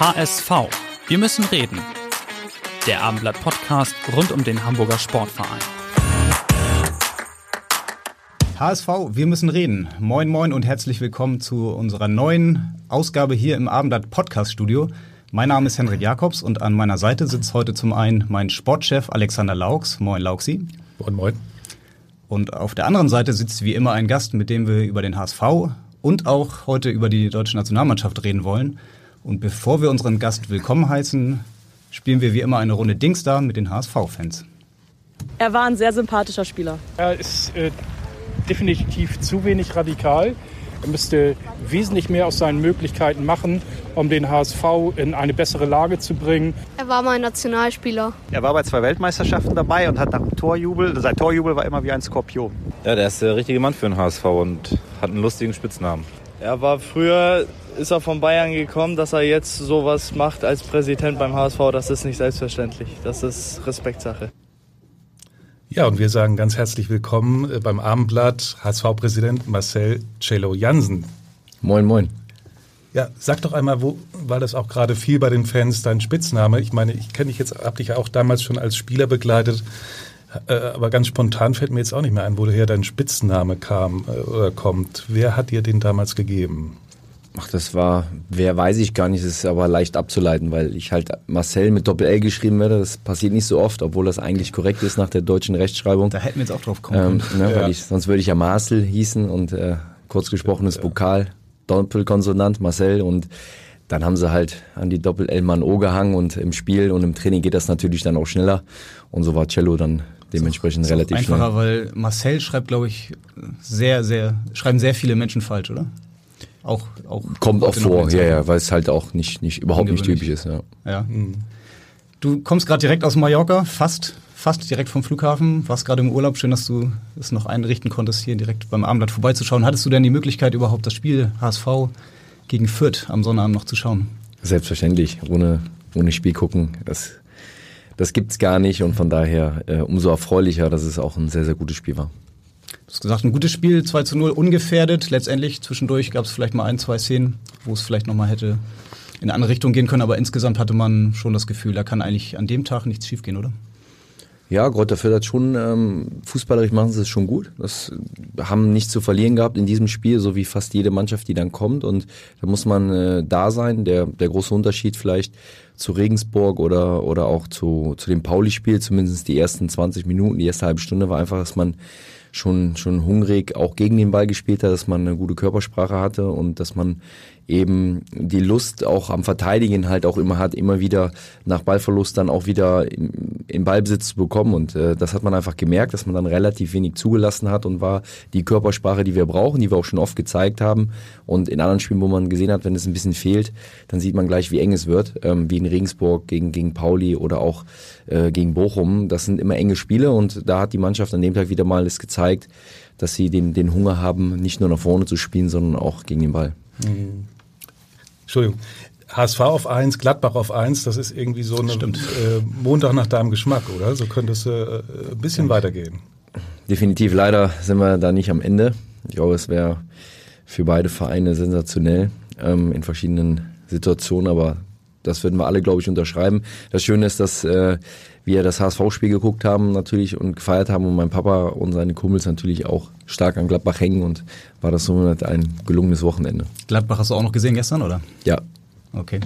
HSV. Wir müssen reden. Der Abendblatt Podcast rund um den Hamburger Sportverein. HSV, wir müssen reden. Moin, moin und herzlich willkommen zu unserer neuen Ausgabe hier im Abendblatt Podcast Studio. Mein Name ist Henrik Jakobs und an meiner Seite sitzt heute zum einen mein Sportchef Alexander Laux. Moin, Lauxi. Moin, moin. Und auf der anderen Seite sitzt wie immer ein Gast, mit dem wir über den HSV und auch heute über die deutsche Nationalmannschaft reden wollen. Und bevor wir unseren Gast willkommen heißen, spielen wir wie immer eine Runde Dingstar mit den HSV-Fans. Er war ein sehr sympathischer Spieler. Er ist äh, definitiv zu wenig radikal. Er müsste wesentlich mehr aus seinen Möglichkeiten machen, um den HSV in eine bessere Lage zu bringen. Er war mal Nationalspieler. Er war bei zwei Weltmeisterschaften dabei und hat nach dem Torjubel, sein Torjubel war immer wie ein Skorpion. Ja, der ist der richtige Mann für den HSV und hat einen lustigen Spitznamen. Er war früher, ist er von Bayern gekommen, dass er jetzt sowas macht als Präsident beim HSV, das ist nicht selbstverständlich. Das ist Respektsache. Ja, und wir sagen ganz herzlich willkommen äh, beim Abendblatt HSV-Präsident Marcel Cello Jansen. Moin, moin. Ja, sag doch einmal, wo war das auch gerade viel bei den Fans dein Spitzname? Ich meine, ich kenne dich jetzt, hab dich ja auch damals schon als Spieler begleitet, äh, aber ganz spontan fällt mir jetzt auch nicht mehr ein, woher dein Spitzname kam äh, oder kommt. Wer hat dir den damals gegeben? Ach, das war, wer weiß ich gar nicht, das ist aber leicht abzuleiten, weil ich halt Marcel mit Doppel-L geschrieben werde. Das passiert nicht so oft, obwohl das eigentlich korrekt ist nach der deutschen Rechtschreibung. Da hätten wir jetzt auch drauf kommen können. Ähm, ne, ja. ich, sonst würde ich ja Marcel hießen und äh, kurz gesprochenes ja. Vokal, Doppelkonsonant, Marcel und dann haben sie halt an die Doppel-L Mann O gehangen und im Spiel und im Training geht das natürlich dann auch schneller und so war Cello dann dementsprechend ist relativ einfacher, schnell. weil Marcel schreibt, glaube ich, sehr, sehr, schreiben sehr viele Menschen falsch, oder? Auch, auch Kommt auch vor, ja, ja, weil es halt auch nicht, nicht überhaupt nicht typisch ist. Ja. ja. Mhm. Du kommst gerade direkt aus Mallorca, fast, fast direkt vom Flughafen, warst gerade im Urlaub. Schön, dass du es noch einrichten konntest, hier direkt beim Abendblatt vorbeizuschauen. Hattest du denn die Möglichkeit, überhaupt das Spiel HSV gegen Fürth am Sonnabend noch zu schauen? Selbstverständlich, ohne, ohne Spiel gucken. Das, das gibt es gar nicht und von daher äh, umso erfreulicher, dass es auch ein sehr, sehr gutes Spiel war. Du hast gesagt, ein gutes Spiel, 2 zu 0, ungefährdet. Letztendlich zwischendurch gab es vielleicht mal ein, zwei Szenen, wo es vielleicht nochmal hätte in eine andere Richtung gehen können, aber insgesamt hatte man schon das Gefühl, da kann eigentlich an dem Tag nichts schiefgehen, oder? Ja, Gott, dafür hat schon, ähm, fußballerisch machen sie es schon gut. Das haben nichts zu verlieren gehabt in diesem Spiel, so wie fast jede Mannschaft, die dann kommt. Und da muss man äh, da sein. Der, der große Unterschied vielleicht zu Regensburg oder, oder auch zu, zu dem Pauli-Spiel, zumindest die ersten 20 Minuten, die erste halbe Stunde, war einfach, dass man schon, schon hungrig auch gegen den Ball gespielt hat, dass man eine gute Körpersprache hatte und dass man eben die Lust auch am Verteidigen halt auch immer hat, immer wieder nach Ballverlust dann auch wieder in Ballbesitz zu bekommen. Und äh, das hat man einfach gemerkt, dass man dann relativ wenig zugelassen hat und war die Körpersprache, die wir brauchen, die wir auch schon oft gezeigt haben. Und in anderen Spielen, wo man gesehen hat, wenn es ein bisschen fehlt, dann sieht man gleich, wie eng es wird, ähm, wie in Regensburg gegen, gegen Pauli oder auch äh, gegen Bochum. Das sind immer enge Spiele und da hat die Mannschaft an dem Tag wieder mal es gezeigt, dass sie den, den Hunger haben, nicht nur nach vorne zu spielen, sondern auch gegen den Ball. Mhm. Entschuldigung. HSV auf 1, Gladbach auf 1, das ist irgendwie so ein äh, Montag nach deinem Geschmack, oder? So könnte es äh, ein bisschen ja. weitergehen. Definitiv, leider sind wir da nicht am Ende. Ich glaube, es wäre für beide Vereine sensationell ähm, in verschiedenen Situationen, aber das würden wir alle, glaube ich, unterschreiben. Das Schöne ist, dass äh, wir das HSV-Spiel geguckt haben natürlich und gefeiert haben und mein Papa und seine Kumpels natürlich auch stark an Gladbach hängen und war das somit ein gelungenes Wochenende. Gladbach hast du auch noch gesehen gestern, oder? Ja. Okay.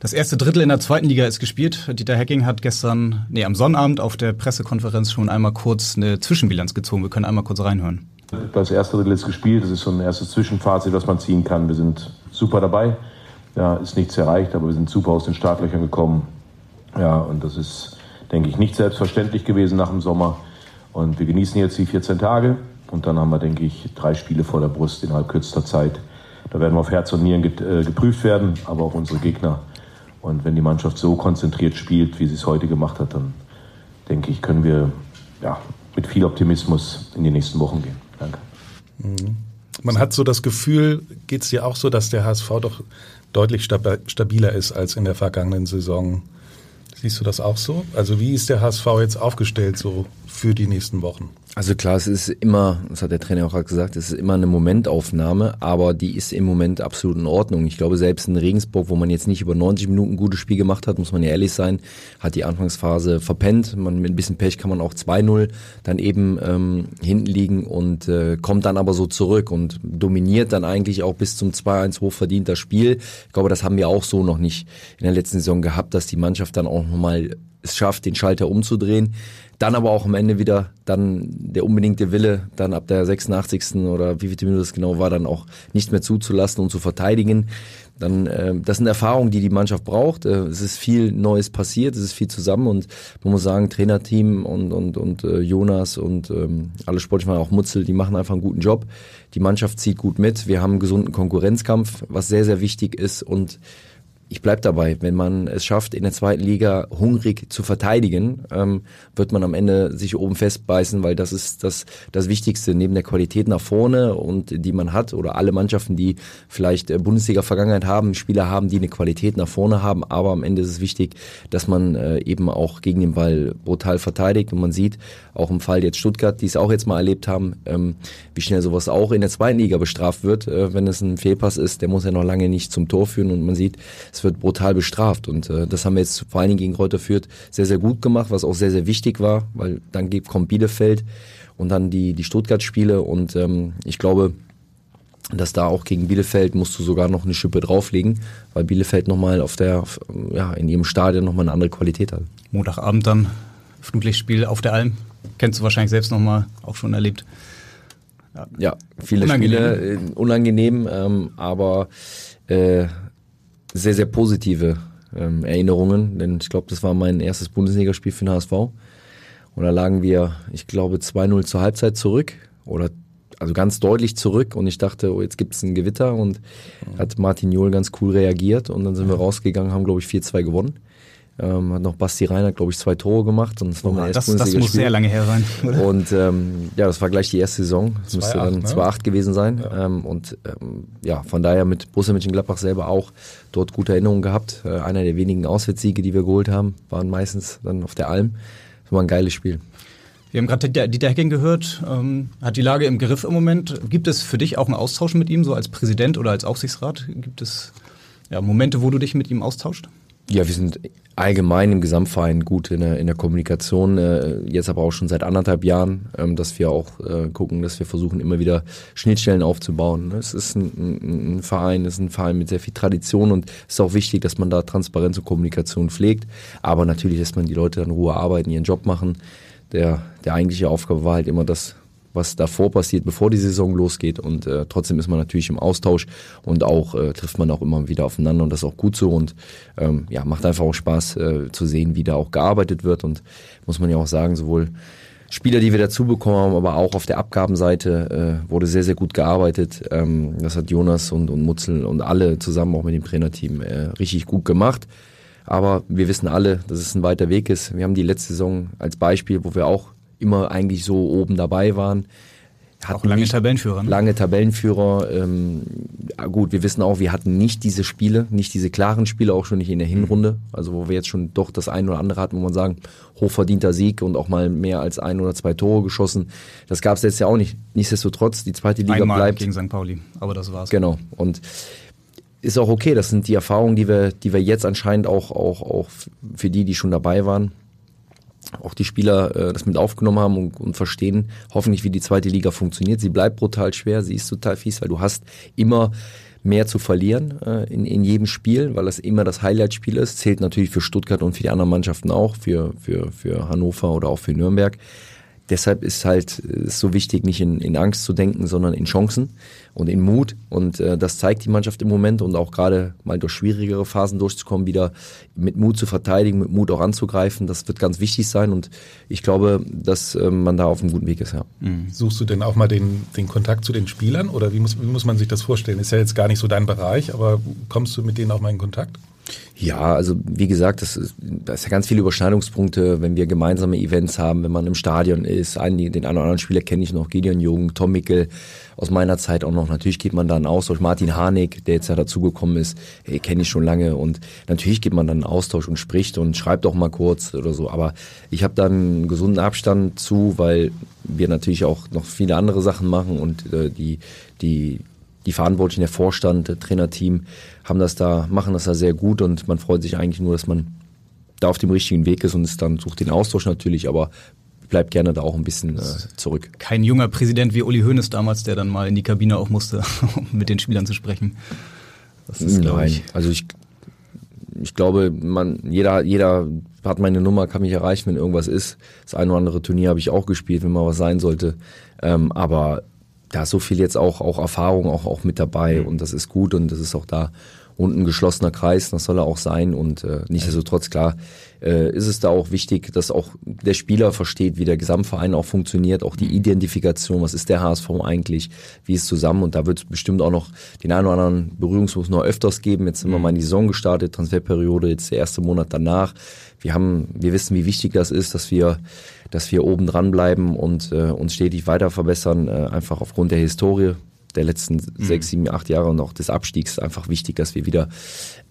Das erste Drittel in der zweiten Liga ist gespielt. Dieter Hecking hat gestern, nee, am Sonnabend auf der Pressekonferenz schon einmal kurz eine Zwischenbilanz gezogen. Wir können einmal kurz reinhören. Das erste Drittel ist gespielt. Das ist so ein erstes Zwischenfazit, was man ziehen kann. Wir sind super dabei. Ja, ist nichts erreicht, aber wir sind super aus den Startlöchern gekommen. Ja, und das ist, denke ich, nicht selbstverständlich gewesen nach dem Sommer. Und wir genießen jetzt die 14 Tage. Und dann haben wir, denke ich, drei Spiele vor der Brust innerhalb kürzester Zeit, Da werden wir auf Herz und Nieren äh, geprüft werden, aber auch unsere Gegner. Und wenn die Mannschaft so konzentriert spielt, wie sie es heute gemacht hat, dann denke ich, können wir ja, mit viel Optimismus in die nächsten Wochen gehen. Danke. Mhm. Man hat so das Gefühl, geht es dir auch so, dass der HSV doch deutlich stabiler ist als in der vergangenen Saison. Siehst du das auch so? Also wie ist der HSV jetzt aufgestellt so für die nächsten Wochen? Also klar, es ist immer, das hat der Trainer auch gesagt, es ist immer eine Momentaufnahme, aber die ist im Moment absolut in Ordnung. Ich glaube, selbst in Regensburg, wo man jetzt nicht über 90 Minuten ein gutes Spiel gemacht hat, muss man ja ehrlich sein, hat die Anfangsphase verpennt. Man, mit ein bisschen Pech kann man auch 2-0 dann eben ähm, hinten liegen und äh, kommt dann aber so zurück und dominiert dann eigentlich auch bis zum 2-1 hochverdienter Spiel. Ich glaube, das haben wir auch so noch nicht in der letzten Saison gehabt, dass die Mannschaft dann auch nochmal es schafft, den Schalter umzudrehen. Dann aber auch am Ende wieder dann der unbedingte Wille, dann ab der 86. oder wie viele Minuten das genau war, dann auch nicht mehr zuzulassen und zu verteidigen. Dann, äh, das sind Erfahrungen, die die Mannschaft braucht. Äh, es ist viel Neues passiert, es ist viel zusammen und man muss sagen, Trainerteam und und und äh, Jonas und ähm, alle Sportler, auch Mutzel, die machen einfach einen guten Job. Die Mannschaft zieht gut mit. Wir haben einen gesunden Konkurrenzkampf, was sehr sehr wichtig ist und ich bleib dabei, wenn man es schafft, in der zweiten Liga hungrig zu verteidigen, ähm, wird man am Ende sich oben festbeißen, weil das ist das, das Wichtigste. Neben der Qualität nach vorne und die man hat oder alle Mannschaften, die vielleicht äh, Bundesliga-Vergangenheit haben, Spieler haben, die eine Qualität nach vorne haben, aber am Ende ist es wichtig, dass man äh, eben auch gegen den Ball brutal verteidigt. Und man sieht auch im Fall jetzt Stuttgart, die es auch jetzt mal erlebt haben, ähm, wie schnell sowas auch in der zweiten Liga bestraft wird, äh, wenn es ein Fehlpass ist, der muss ja noch lange nicht zum Tor führen. Und man sieht, wird brutal bestraft. Und äh, das haben wir jetzt vor allen Dingen gegen Reuter Fürth sehr, sehr gut gemacht, was auch sehr, sehr wichtig war, weil dann kommt Bielefeld und dann die, die Stuttgart-Spiele. Und ähm, ich glaube, dass da auch gegen Bielefeld musst du sogar noch eine Schippe drauflegen, weil Bielefeld nochmal auf der, ja, in ihrem Stadion nochmal eine andere Qualität hat. Montagabend dann Flutlichtspiel auf der Alm. Kennst du wahrscheinlich selbst nochmal auch schon erlebt. Ja, ja viele unangenehm. Spiele, äh, unangenehm, ähm, aber äh, sehr, sehr positive ähm, Erinnerungen, denn ich glaube, das war mein erstes Bundesligaspiel für den HSV. Und da lagen wir, ich glaube, 2-0 zur Halbzeit zurück oder also ganz deutlich zurück und ich dachte, oh, jetzt gibt es ein Gewitter und hat Martin Johl ganz cool reagiert und dann sind wir rausgegangen, haben glaube ich 4-2 gewonnen. Ähm, hat noch Basti Reiner, glaube ich, zwei Tore gemacht. Und das war mein oh, das, das muss sehr lange her sein. Oder? Und ähm, ja, das war gleich die erste Saison. Das müsste dann ne? 2-8 gewesen sein. Ja. Ähm, und ähm, ja, von daher mit Borussia Mönchengladbach selber auch dort gute Erinnerungen gehabt. Äh, einer der wenigen Auswärtssiege, die wir geholt haben, waren meistens dann auf der Alm. Das war ein geiles Spiel. Wir haben gerade Dieter Hecking gehört, ähm, hat die Lage im Griff im Moment. Gibt es für dich auch einen Austausch mit ihm, so als Präsident oder als Aufsichtsrat? Gibt es ja, Momente, wo du dich mit ihm austauscht? Ja, wir sind allgemein im Gesamtverein gut in der, in der Kommunikation, äh, jetzt aber auch schon seit anderthalb Jahren, ähm, dass wir auch äh, gucken, dass wir versuchen, immer wieder Schnittstellen aufzubauen. Es ist ein, ein, ein Verein, es ist ein Verein mit sehr viel Tradition und es ist auch wichtig, dass man da Transparenz und Kommunikation pflegt, aber natürlich lässt man die Leute in Ruhe arbeiten, ihren Job machen. Der, der eigentliche Aufgabe war halt immer das, was davor passiert, bevor die Saison losgeht. Und äh, trotzdem ist man natürlich im Austausch und auch äh, trifft man auch immer wieder aufeinander und das ist auch gut so. Und ähm, ja, macht einfach auch Spaß äh, zu sehen, wie da auch gearbeitet wird. Und muss man ja auch sagen, sowohl Spieler, die wir dazu bekommen haben, aber auch auf der Abgabenseite äh, wurde sehr, sehr gut gearbeitet. Ähm, das hat Jonas und, und Mutzel und alle zusammen auch mit dem Trainerteam äh, richtig gut gemacht. Aber wir wissen alle, dass es ein weiter Weg ist. Wir haben die letzte Saison als Beispiel, wo wir auch immer eigentlich so oben dabei waren. Hatten auch lange Tabellenführer. Ne? Lange Tabellenführer. Ähm, gut, wir wissen auch, wir hatten nicht diese Spiele, nicht diese klaren Spiele, auch schon nicht in der Hinrunde. Also wo wir jetzt schon doch das ein oder andere hatten, wo man sagen, hochverdienter Sieg und auch mal mehr als ein oder zwei Tore geschossen. Das gab es jetzt ja auch nicht. Nichtsdestotrotz, die zweite Liga Einmal bleibt. gegen St. Pauli, aber das war's. Genau. Und ist auch okay. Das sind die Erfahrungen, die wir, die wir jetzt anscheinend auch, auch, auch für die, die schon dabei waren, auch die Spieler äh, das mit aufgenommen haben und, und verstehen hoffentlich, wie die zweite Liga funktioniert. Sie bleibt brutal schwer, sie ist total fies, weil du hast immer mehr zu verlieren äh, in, in jedem Spiel, weil das immer das Highlight-Spiel ist. Zählt natürlich für Stuttgart und für die anderen Mannschaften auch, für, für, für Hannover oder auch für Nürnberg. Deshalb ist halt ist so wichtig, nicht in, in Angst zu denken, sondern in Chancen und in Mut. Und äh, das zeigt die Mannschaft im Moment und auch gerade mal durch schwierigere Phasen durchzukommen, wieder mit Mut zu verteidigen, mit Mut auch anzugreifen. Das wird ganz wichtig sein und ich glaube, dass äh, man da auf einem guten Weg ist. Ja. Mhm. Suchst du denn auch mal den, den Kontakt zu den Spielern oder wie muss, wie muss man sich das vorstellen? Ist ja jetzt gar nicht so dein Bereich, aber kommst du mit denen auch mal in Kontakt? Ja, also wie gesagt, das ist, das ist ja ganz viele Überschneidungspunkte, wenn wir gemeinsame Events haben, wenn man im Stadion ist. Einen, den einen oder anderen Spieler kenne ich noch, Gideon Jung, Tom Mickel, aus meiner Zeit auch noch. Natürlich geht man dann Austausch. Martin Harnik, der jetzt ja dazugekommen ist, kenne ich schon lange. Und natürlich geht man dann Austausch und spricht und schreibt auch mal kurz oder so. Aber ich habe dann einen gesunden Abstand zu, weil wir natürlich auch noch viele andere Sachen machen und äh, die, die, die Verantwortlichen, der Vorstand, der Trainerteam haben das da, machen das da sehr gut und man freut sich eigentlich nur, dass man da auf dem richtigen Weg ist und es dann sucht den Austausch natürlich, aber bleibt gerne da auch ein bisschen äh, zurück. Kein junger Präsident wie Uli Hoeneß damals, der dann mal in die Kabine auch musste, um mit den Spielern zu sprechen. Das ist, Nein, ich, also ich, ich glaube, man, jeder, jeder hat meine Nummer, kann mich erreichen, wenn irgendwas ist. Das ein oder andere Turnier habe ich auch gespielt, wenn mal was sein sollte. Ähm, aber da ist so viel jetzt auch, auch Erfahrung auch, auch mit dabei mhm. und das ist gut und das ist auch da und ein geschlossener Kreis, das soll er auch sein und äh, nichtsdestotrotz klar äh, ist es da auch wichtig, dass auch der Spieler versteht, wie der Gesamtverein auch funktioniert, auch die mhm. Identifikation, was ist der HSV eigentlich, wie ist zusammen und da wird es bestimmt auch noch den einen oder anderen Berührungspunkt noch öfters geben. Jetzt sind wir mhm. mal in die Saison gestartet, Transferperiode, jetzt der erste Monat danach. Wir haben, wir wissen, wie wichtig das ist, dass wir dass wir oben dran bleiben und äh, uns stetig weiter verbessern, äh, einfach aufgrund der Historie der letzten mhm. sechs, sieben, acht Jahre und auch des Abstiegs einfach wichtig, dass wir wieder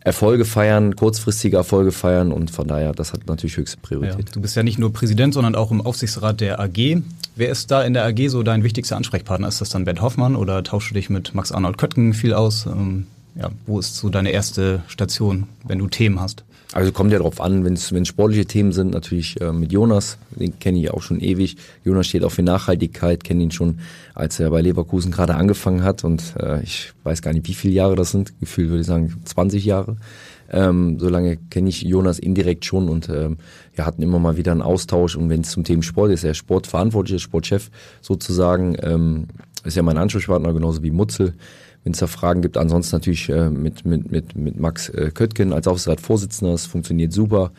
Erfolge feiern, kurzfristige Erfolge feiern und von daher, das hat natürlich höchste Priorität. Ja, du bist ja nicht nur Präsident, sondern auch im Aufsichtsrat der AG. Wer ist da in der AG so dein wichtigster Ansprechpartner? Ist das dann Bernd Hoffmann oder tauschst du dich mit Max Arnold Köttgen viel aus? Ähm, ja, wo ist so deine erste Station, wenn du Themen hast? Also kommt ja drauf an, wenn es sportliche Themen sind, natürlich äh, mit Jonas, den kenne ich auch schon ewig. Jonas steht auch für Nachhaltigkeit, kenne ihn schon, als er bei Leverkusen gerade angefangen hat. Und äh, ich weiß gar nicht, wie viele Jahre das sind, gefühlt würde ich sagen 20 Jahre. Ähm, so lange kenne ich Jonas indirekt schon und ähm, wir hatten immer mal wieder einen Austausch. Und wenn es zum Thema Sport ist, er Sportverantwortlicher, Sportchef sozusagen, ähm, ist ja mein Ansprechpartner genauso wie Mutzel wenn es da Fragen gibt. Ansonsten natürlich äh, mit, mit, mit, mit Max äh, Köttgen als Aufsichtsratsvorsitzender, das funktioniert super.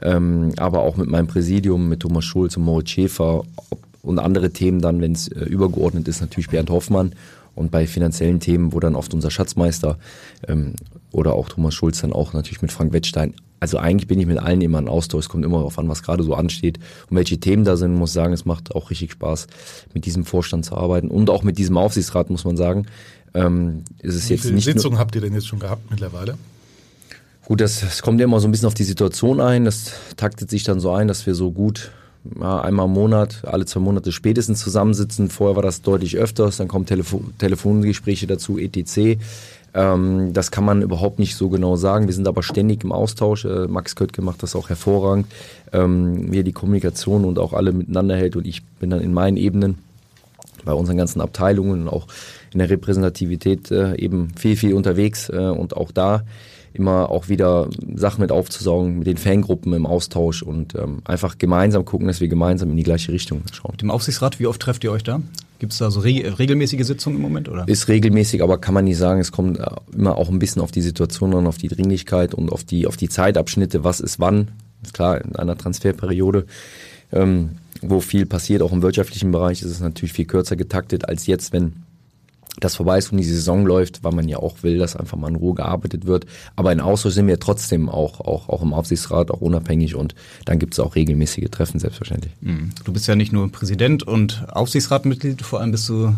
Ähm, aber auch mit meinem Präsidium, mit Thomas Schulz und Moritz Schäfer und andere Themen dann, wenn es äh, übergeordnet ist, natürlich Bernd Hoffmann. Und bei finanziellen Themen, wo dann oft unser Schatzmeister ähm, oder auch Thomas Schulz dann auch natürlich mit Frank Wettstein. Also eigentlich bin ich mit allen immer in Austausch. Es kommt immer darauf an, was gerade so ansteht und welche Themen da sind. Ich muss sagen, es macht auch richtig Spaß, mit diesem Vorstand zu arbeiten und auch mit diesem Aufsichtsrat, muss man sagen. Ähm, ist es Wie jetzt viele nicht Sitzungen habt ihr denn jetzt schon gehabt mittlerweile? Gut, das, das kommt ja immer so ein bisschen auf die Situation ein. Das taktet sich dann so ein, dass wir so gut ja, einmal im Monat, alle zwei Monate spätestens zusammensitzen. Vorher war das deutlich öfters, dann kommen Telefo Telefongespräche dazu, etc. Ähm, das kann man überhaupt nicht so genau sagen. Wir sind aber ständig im Austausch. Äh, Max Köttke macht das auch hervorragend, ähm, wie er die Kommunikation und auch alle miteinander hält. Und ich bin dann in meinen Ebenen bei unseren ganzen Abteilungen und auch in der Repräsentativität äh, eben viel, viel unterwegs äh, und auch da immer auch wieder Sachen mit aufzusaugen, mit den Fangruppen im Austausch und ähm, einfach gemeinsam gucken, dass wir gemeinsam in die gleiche Richtung schauen. Mit dem Aufsichtsrat, wie oft trefft ihr euch da? Gibt es da so re regelmäßige Sitzungen im Moment? Oder? Ist regelmäßig, aber kann man nicht sagen. Es kommt äh, immer auch ein bisschen auf die Situation an, auf die Dringlichkeit und auf die, auf die Zeitabschnitte, was ist wann. Ist klar, in einer Transferperiode, ähm, wo viel passiert, auch im wirtschaftlichen Bereich, ist es natürlich viel kürzer getaktet als jetzt, wenn das vorbei ist und die Saison läuft, weil man ja auch will, dass einfach mal in Ruhe gearbeitet wird. Aber in Austausch sind wir trotzdem auch, auch, auch im Aufsichtsrat, auch unabhängig und dann gibt es auch regelmäßige Treffen, selbstverständlich. Mhm. Du bist ja nicht nur Präsident und Aufsichtsratmitglied, vor allem bist du,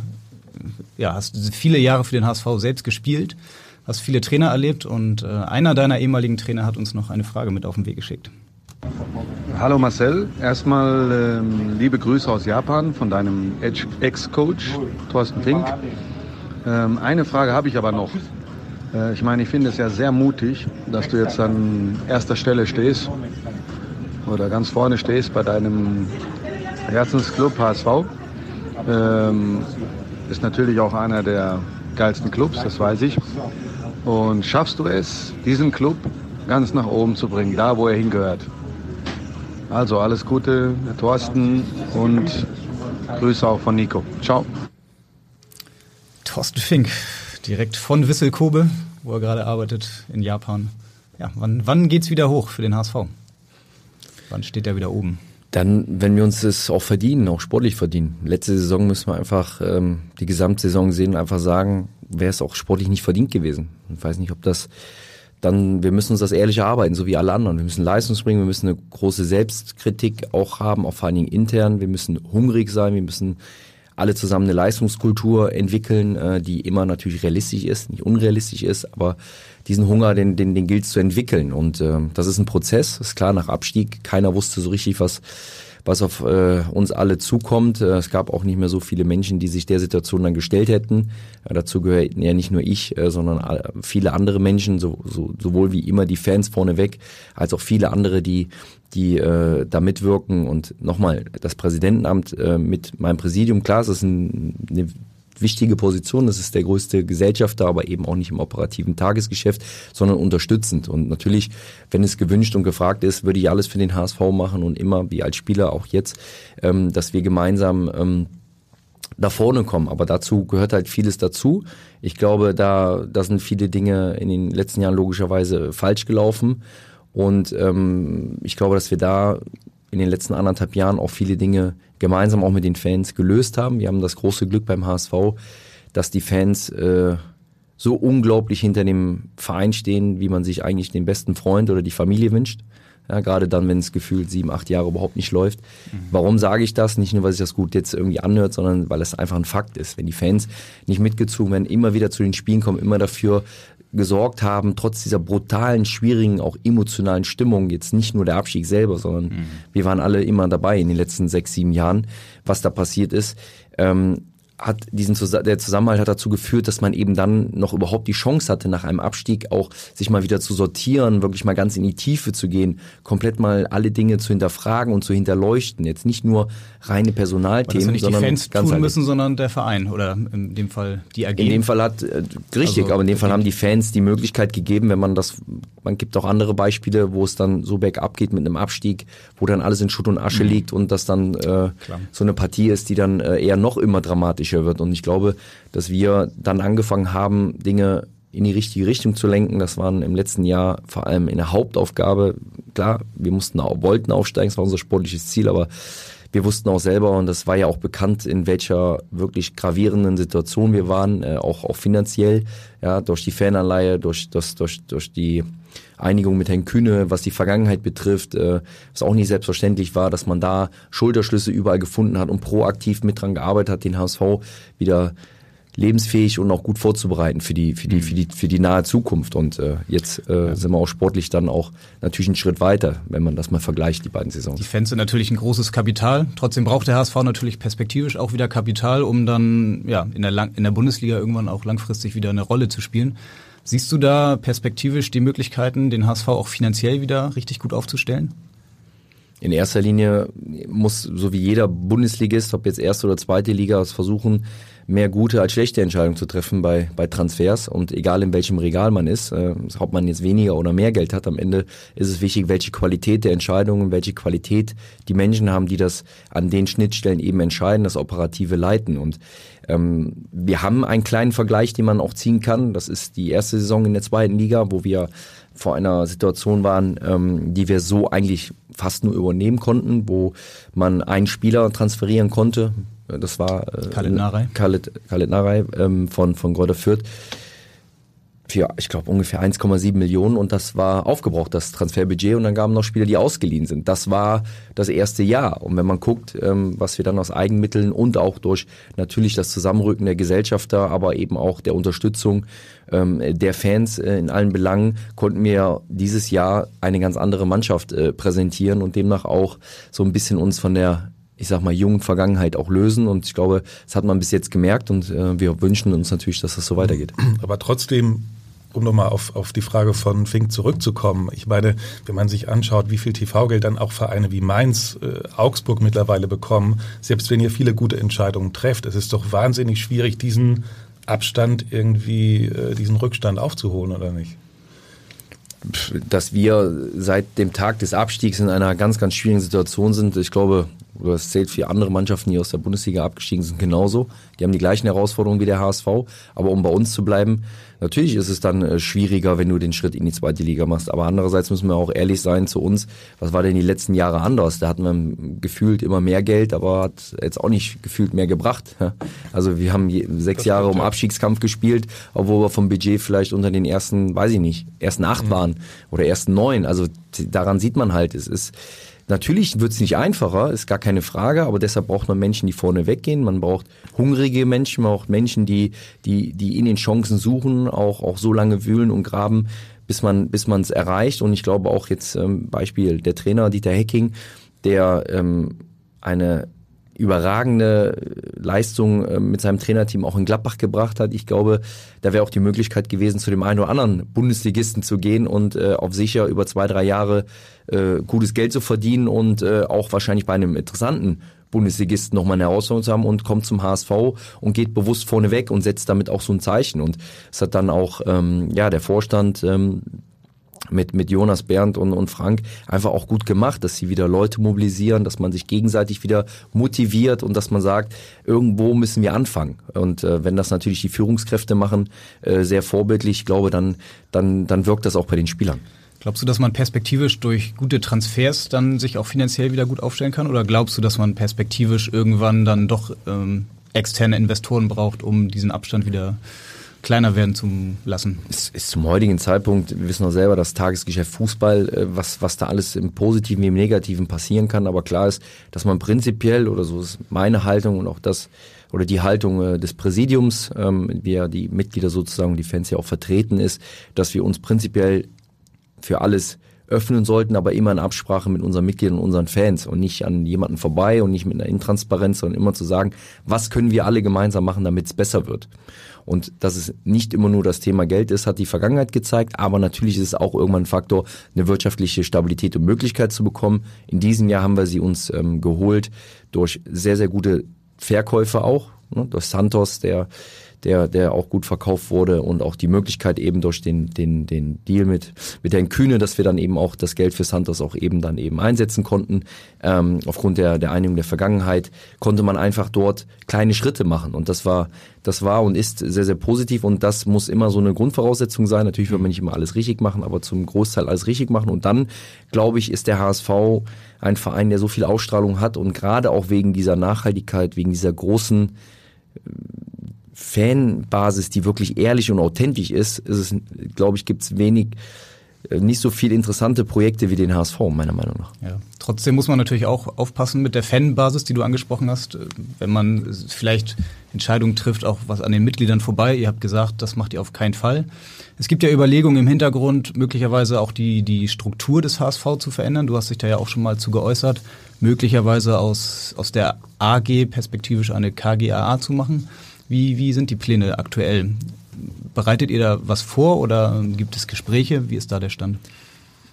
ja, hast viele Jahre für den HSV selbst gespielt, hast viele Trainer erlebt und äh, einer deiner ehemaligen Trainer hat uns noch eine Frage mit auf den Weg geschickt. Hallo Marcel, erstmal ähm, liebe Grüße aus Japan von deinem Ex-Coach Thorsten Fink. Ähm, eine Frage habe ich aber noch. Äh, ich meine, ich finde es ja sehr mutig, dass du jetzt an erster Stelle stehst oder ganz vorne stehst bei deinem Herzensclub HSV. Ähm, ist natürlich auch einer der geilsten Clubs, das weiß ich. Und schaffst du es, diesen Club ganz nach oben zu bringen, da wo er hingehört? Also alles Gute, Thorsten, und Grüße auch von Nico. Ciao. Thorsten Fink, direkt von Wissel Kobe, wo er gerade arbeitet in Japan. Ja, wann, wann geht's wieder hoch für den HSV? Wann steht er wieder oben? Dann, wenn wir uns das auch verdienen, auch sportlich verdienen. Letzte Saison müssen wir einfach ähm, die Gesamtsaison sehen und einfach sagen, wäre es auch sportlich nicht verdient gewesen. Ich weiß nicht, ob das dann, wir müssen uns das ehrlich erarbeiten, so wie alle anderen. Wir müssen Leistung bringen, wir müssen eine große Selbstkritik auch haben, auch vor allen Dingen intern. Wir müssen hungrig sein, wir müssen alle zusammen eine Leistungskultur entwickeln, äh, die immer natürlich realistisch ist, nicht unrealistisch ist, aber diesen Hunger, den, den, den gilt es zu entwickeln. Und äh, das ist ein Prozess, ist klar, nach Abstieg, keiner wusste so richtig, was was auf äh, uns alle zukommt. Äh, es gab auch nicht mehr so viele Menschen, die sich der Situation dann gestellt hätten. Äh, dazu gehören ja nicht nur ich, äh, sondern viele andere Menschen, so, so, sowohl wie immer die Fans vorneweg, als auch viele andere, die die äh, da mitwirken. Und nochmal, das Präsidentenamt äh, mit meinem Präsidium, klar, es ist ein, eine wichtige Position. Das ist der größte Gesellschafter, aber eben auch nicht im operativen Tagesgeschäft, sondern unterstützend. Und natürlich, wenn es gewünscht und gefragt ist, würde ich alles für den HSV machen und immer, wie als Spieler auch jetzt, ähm, dass wir gemeinsam ähm, da vorne kommen. Aber dazu gehört halt vieles dazu. Ich glaube, da, da sind viele Dinge in den letzten Jahren logischerweise falsch gelaufen. Und ähm, ich glaube, dass wir da in den letzten anderthalb Jahren auch viele Dinge gemeinsam auch mit den Fans gelöst haben. Wir haben das große Glück beim HSV, dass die Fans äh, so unglaublich hinter dem Verein stehen, wie man sich eigentlich den besten Freund oder die Familie wünscht. Ja, gerade dann, wenn es gefühlt sieben, acht Jahre überhaupt nicht läuft. Mhm. Warum sage ich das? Nicht nur, weil sich das gut jetzt irgendwie anhört, sondern weil es einfach ein Fakt ist. Wenn die Fans nicht mitgezogen werden, immer wieder zu den Spielen kommen, immer dafür gesorgt haben, trotz dieser brutalen, schwierigen, auch emotionalen Stimmung, jetzt nicht nur der Abstieg selber, sondern mhm. wir waren alle immer dabei in den letzten sechs, sieben Jahren, was da passiert ist. Ähm, hat diesen der Zusammenhalt hat dazu geführt, dass man eben dann noch überhaupt die Chance hatte, nach einem Abstieg auch sich mal wieder zu sortieren, wirklich mal ganz in die Tiefe zu gehen, komplett mal alle Dinge zu hinterfragen und zu hinterleuchten. Jetzt nicht nur reine Personalthemen, das ja nicht sondern die Fans ganz tun müssen, sondern der Verein oder in dem Fall die AG. In dem Fall hat äh, richtig, also, aber in dem Fall haben die Fans die Möglichkeit gegeben, wenn man das, man gibt auch andere Beispiele, wo es dann so bergab geht mit einem Abstieg, wo dann alles in Schutt und Asche mhm. liegt und das dann äh, so eine Partie ist, die dann äh, eher noch immer dramatischer wird. Und ich glaube, dass wir dann angefangen haben, Dinge in die richtige Richtung zu lenken. Das waren im letzten Jahr vor allem in der Hauptaufgabe. Klar, wir mussten auch, wollten aufsteigen, das war unser sportliches Ziel, aber wir wussten auch selber, und das war ja auch bekannt, in welcher wirklich gravierenden Situation wir waren, äh, auch, auch finanziell, ja, durch die Fananleihe, durch, das, durch, durch die Einigung mit Herrn Kühne, was die Vergangenheit betrifft, äh, was auch nicht selbstverständlich war, dass man da Schulterschlüsse überall gefunden hat und proaktiv mit dran gearbeitet hat, den HSV wieder lebensfähig und auch gut vorzubereiten für die für die für die für die nahe Zukunft und äh, jetzt äh, sind wir auch sportlich dann auch natürlich einen Schritt weiter, wenn man das mal vergleicht die beiden Saisons. Die Fans sind natürlich ein großes Kapital. Trotzdem braucht der HSV natürlich perspektivisch auch wieder Kapital, um dann ja in der Lang in der Bundesliga irgendwann auch langfristig wieder eine Rolle zu spielen. Siehst du da perspektivisch die Möglichkeiten, den HSV auch finanziell wieder richtig gut aufzustellen? In erster Linie muss, so wie jeder Bundesligist, ob jetzt erste oder zweite Liga, es versuchen, mehr gute als schlechte Entscheidungen zu treffen bei, bei Transfers. Und egal in welchem Regal man ist, äh, ob man jetzt weniger oder mehr Geld hat, am Ende ist es wichtig, welche Qualität der Entscheidungen, welche Qualität die Menschen haben, die das an den Schnittstellen eben entscheiden, das Operative leiten. Und ähm, wir haben einen kleinen Vergleich, den man auch ziehen kann. Das ist die erste Saison in der zweiten Liga, wo wir vor einer Situation waren, ähm, die wir so eigentlich fast nur übernehmen konnten, wo man einen Spieler transferieren konnte, das war äh, Khaled Narei, Khaled, Khaled Narei ähm, von, von Gräuter Fürth. Für, ich glaube, ungefähr 1,7 Millionen. Und das war aufgebraucht, das Transferbudget. Und dann gaben noch Spieler, die ausgeliehen sind. Das war das erste Jahr. Und wenn man guckt, ähm, was wir dann aus Eigenmitteln und auch durch natürlich das Zusammenrücken der Gesellschafter, aber eben auch der Unterstützung ähm, der Fans äh, in allen Belangen, konnten wir dieses Jahr eine ganz andere Mannschaft äh, präsentieren und demnach auch so ein bisschen uns von der ich sag mal, jungen Vergangenheit auch lösen. Und ich glaube, das hat man bis jetzt gemerkt und äh, wir wünschen uns natürlich, dass das so weitergeht. Aber trotzdem, um nochmal auf, auf die Frage von Fink zurückzukommen, ich meine, wenn man sich anschaut, wie viel TV-Geld dann auch Vereine wie Mainz, äh, Augsburg mittlerweile bekommen, selbst wenn ihr viele gute Entscheidungen trefft, es ist doch wahnsinnig schwierig, diesen Abstand irgendwie, äh, diesen Rückstand aufzuholen, oder nicht? dass wir seit dem Tag des Abstiegs in einer ganz, ganz schwierigen Situation sind. Ich glaube, oder es zählt für andere Mannschaften, die aus der Bundesliga abgestiegen sind, genauso. Die haben die gleichen Herausforderungen wie der HSV. Aber um bei uns zu bleiben, natürlich ist es dann äh, schwieriger, wenn du den Schritt in die zweite Liga machst. Aber andererseits müssen wir auch ehrlich sein zu uns. Was war denn die letzten Jahre anders? Da hatten wir gefühlt immer mehr Geld, aber hat jetzt auch nicht gefühlt mehr gebracht. Also wir haben sechs das Jahre um Abstiegskampf gespielt, obwohl wir vom Budget vielleicht unter den ersten, weiß ich nicht, ersten acht mhm. waren oder ersten neun. Also daran sieht man halt, es ist Natürlich wird es nicht einfacher, ist gar keine Frage, aber deshalb braucht man Menschen, die vorne weggehen. Man braucht hungrige Menschen, man braucht Menschen, die, die, die in den Chancen suchen, auch, auch so lange wühlen und graben, bis man bis man es erreicht. Und ich glaube auch jetzt ähm, Beispiel der Trainer Dieter Hecking, der ähm, eine überragende Leistung äh, mit seinem Trainerteam auch in Gladbach gebracht hat. Ich glaube, da wäre auch die Möglichkeit gewesen, zu dem einen oder anderen Bundesligisten zu gehen und äh, auf sicher über zwei, drei Jahre äh, gutes Geld zu verdienen und äh, auch wahrscheinlich bei einem interessanten Bundesligisten nochmal eine Herausforderung zu haben und kommt zum HSV und geht bewusst vorne weg und setzt damit auch so ein Zeichen. Und es hat dann auch ähm, ja der Vorstand ähm, mit, mit Jonas, Bernd und, und Frank einfach auch gut gemacht, dass sie wieder Leute mobilisieren, dass man sich gegenseitig wieder motiviert und dass man sagt, irgendwo müssen wir anfangen. Und äh, wenn das natürlich die Führungskräfte machen, äh, sehr vorbildlich, ich glaube, dann, dann, dann wirkt das auch bei den Spielern. Glaubst du, dass man perspektivisch durch gute Transfers dann sich auch finanziell wieder gut aufstellen kann? Oder glaubst du, dass man perspektivisch irgendwann dann doch ähm, externe Investoren braucht, um diesen Abstand wieder kleiner werden zu lassen. Es ist zum heutigen Zeitpunkt, wir wissen auch selber, das Tagesgeschäft Fußball, äh, was, was da alles im Positiven wie im Negativen passieren kann. Aber klar ist, dass man prinzipiell, oder so ist meine Haltung und auch das, oder die Haltung äh, des Präsidiums, ähm, wie ja die Mitglieder sozusagen, die Fans ja auch vertreten ist, dass wir uns prinzipiell für alles öffnen sollten, aber immer in Absprache mit unseren Mitgliedern und unseren Fans und nicht an jemanden vorbei und nicht mit einer Intransparenz, sondern immer zu sagen, was können wir alle gemeinsam machen, damit es besser wird. Und dass es nicht immer nur das Thema Geld ist, hat die Vergangenheit gezeigt, aber natürlich ist es auch irgendwann ein Faktor, eine wirtschaftliche Stabilität und Möglichkeit zu bekommen. In diesem Jahr haben wir sie uns ähm, geholt durch sehr, sehr gute Verkäufe auch, ne, durch Santos, der der, der auch gut verkauft wurde und auch die Möglichkeit eben durch den, den, den Deal mit, mit Herrn Kühne, dass wir dann eben auch das Geld für Santos auch eben dann eben einsetzen konnten. Ähm, aufgrund der, der Einigung der Vergangenheit konnte man einfach dort kleine Schritte machen und das war, das war und ist sehr, sehr positiv und das muss immer so eine Grundvoraussetzung sein. Natürlich wird man nicht immer alles richtig machen, aber zum Großteil alles richtig machen und dann, glaube ich, ist der HSV ein Verein, der so viel Ausstrahlung hat und gerade auch wegen dieser Nachhaltigkeit, wegen dieser großen Fanbasis, die wirklich ehrlich und authentisch ist, ist es, glaube ich, gibt es wenig, äh, nicht so viele interessante Projekte wie den HSV, meiner Meinung nach. Ja. Trotzdem muss man natürlich auch aufpassen mit der Fanbasis, die du angesprochen hast, äh, wenn man vielleicht Entscheidungen trifft, auch was an den Mitgliedern vorbei. Ihr habt gesagt, das macht ihr auf keinen Fall. Es gibt ja Überlegungen im Hintergrund, möglicherweise auch die, die Struktur des HSV zu verändern. Du hast dich da ja auch schon mal zu geäußert, möglicherweise aus, aus der AG perspektivisch eine KGAA zu machen. Wie, wie sind die Pläne aktuell? Bereitet ihr da was vor oder gibt es Gespräche? Wie ist da der Stand?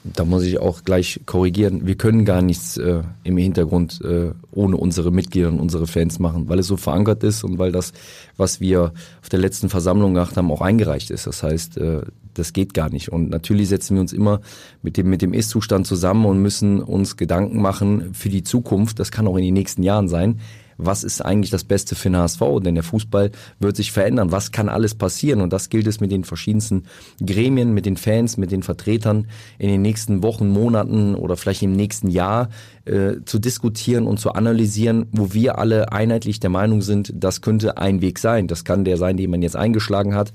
Da muss ich auch gleich korrigieren. Wir können gar nichts äh, im Hintergrund äh, ohne unsere Mitglieder und unsere Fans machen, weil es so verankert ist und weil das, was wir auf der letzten Versammlung gemacht haben, auch eingereicht ist. Das heißt, äh, das geht gar nicht. Und natürlich setzen wir uns immer mit dem, mit dem Ist-Zustand zusammen und müssen uns Gedanken machen für die Zukunft. Das kann auch in den nächsten Jahren sein was ist eigentlich das Beste für den HSV? Denn der Fußball wird sich verändern. Was kann alles passieren? Und das gilt es mit den verschiedensten Gremien, mit den Fans, mit den Vertretern in den nächsten Wochen, Monaten oder vielleicht im nächsten Jahr äh, zu diskutieren und zu analysieren, wo wir alle einheitlich der Meinung sind, das könnte ein Weg sein. Das kann der sein, den man jetzt eingeschlagen hat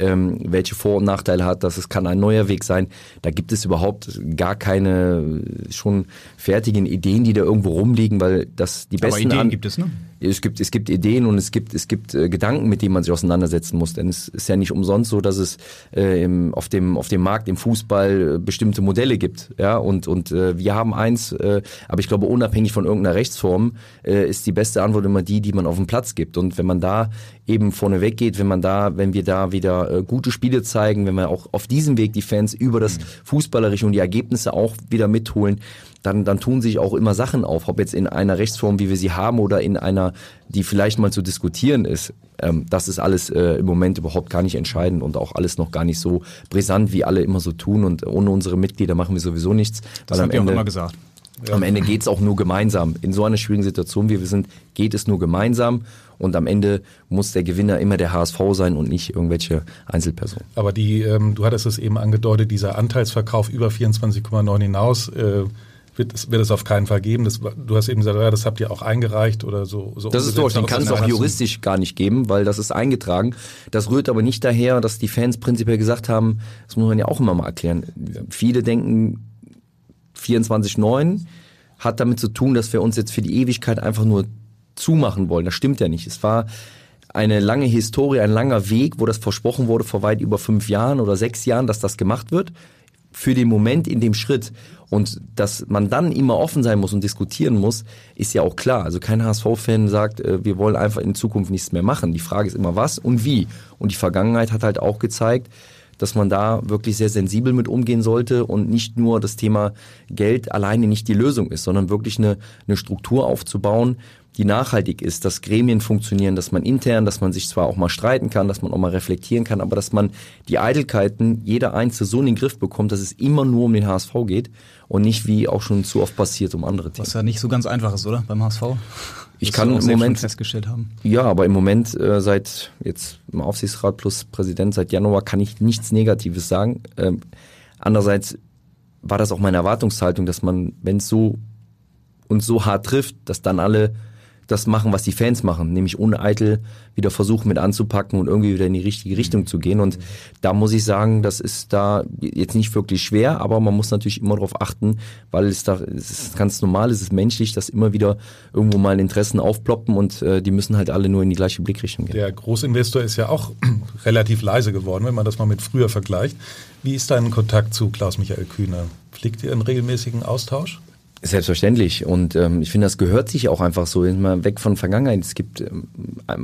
ähm, welche Vor- und Nachteile hat, dass es kann ein neuer Weg sein. Da gibt es überhaupt gar keine schon fertigen Ideen, die da irgendwo rumliegen, weil das die besten Aber Ideen gibt es, ne? Es gibt, es gibt Ideen und es gibt, es gibt äh, Gedanken, mit denen man sich auseinandersetzen muss. Denn es ist ja nicht umsonst so, dass es äh, im, auf, dem, auf dem Markt im Fußball äh, bestimmte Modelle gibt. Ja, und, und äh, wir haben eins, äh, aber ich glaube, unabhängig von irgendeiner Rechtsform äh, ist die beste Antwort immer die, die man auf den Platz gibt. Und wenn man da eben vorne weggeht, wenn man da, wenn wir da wieder äh, gute Spiele zeigen, wenn wir auch auf diesem Weg die Fans über das mhm. Fußballerische und die Ergebnisse auch wieder mitholen, dann, dann tun sich auch immer Sachen auf, ob jetzt in einer Rechtsform, wie wir sie haben, oder in einer, die vielleicht mal zu diskutieren ist. Ähm, das ist alles äh, im Moment überhaupt gar nicht entscheidend und auch alles noch gar nicht so brisant, wie alle immer so tun. Und ohne unsere Mitglieder machen wir sowieso nichts. Das haben wir auch immer gesagt. Ja. Am Ende geht es auch nur gemeinsam. In so einer schwierigen Situation, wie wir sind, geht es nur gemeinsam. Und am Ende muss der Gewinner immer der HSV sein und nicht irgendwelche Einzelpersonen. Aber die, ähm, du hattest es eben angedeutet, dieser Anteilsverkauf über 24,9 hinaus, äh, wird es, wird es auf keinen Fall geben. Das, du hast eben gesagt, ja, das habt ihr auch eingereicht oder so. so das ist durch, den kann es auch juristisch gar nicht geben, weil das ist eingetragen. Das rührt aber nicht daher, dass die Fans prinzipiell gesagt haben, das muss man ja auch immer mal erklären. Viele denken, 24.9 hat damit zu tun, dass wir uns jetzt für die Ewigkeit einfach nur zumachen wollen. Das stimmt ja nicht. Es war eine lange Historie, ein langer Weg, wo das versprochen wurde vor weit über fünf Jahren oder sechs Jahren, dass das gemacht wird für den Moment in dem Schritt und dass man dann immer offen sein muss und diskutieren muss, ist ja auch klar. Also kein HSV-Fan sagt, äh, wir wollen einfach in Zukunft nichts mehr machen. Die Frage ist immer was und wie. Und die Vergangenheit hat halt auch gezeigt, dass man da wirklich sehr sensibel mit umgehen sollte und nicht nur das Thema Geld alleine nicht die Lösung ist, sondern wirklich eine, eine Struktur aufzubauen, die nachhaltig ist, dass Gremien funktionieren, dass man intern, dass man sich zwar auch mal streiten kann, dass man auch mal reflektieren kann, aber dass man die Eitelkeiten jeder Einzelne so in den Griff bekommt, dass es immer nur um den HSV geht und nicht wie auch schon zu oft passiert um andere Themen. Was ja nicht so ganz einfach ist, oder beim HSV? Ich kann im Moment festgestellt haben. Ja, aber im Moment äh, seit jetzt im Aufsichtsrat plus Präsident seit Januar kann ich nichts Negatives sagen. Ähm, andererseits war das auch meine Erwartungshaltung, dass man, wenn es so uns so hart trifft, dass dann alle das machen, was die Fans machen, nämlich uneitel wieder versuchen mit anzupacken und irgendwie wieder in die richtige Richtung zu gehen. Und da muss ich sagen, das ist da jetzt nicht wirklich schwer, aber man muss natürlich immer darauf achten, weil es da es ist ganz normal, es ist menschlich, dass immer wieder irgendwo mal Interessen aufploppen und äh, die müssen halt alle nur in die gleiche Blickrichtung gehen. Der Großinvestor ist ja auch relativ leise geworden, wenn man das mal mit früher vergleicht. Wie ist dein Kontakt zu Klaus-Michael Kühner? Pflegt ihr einen regelmäßigen Austausch? Selbstverständlich. Und ähm, ich finde, das gehört sich auch einfach so. Mal weg von Vergangenheit. Es gibt, ähm,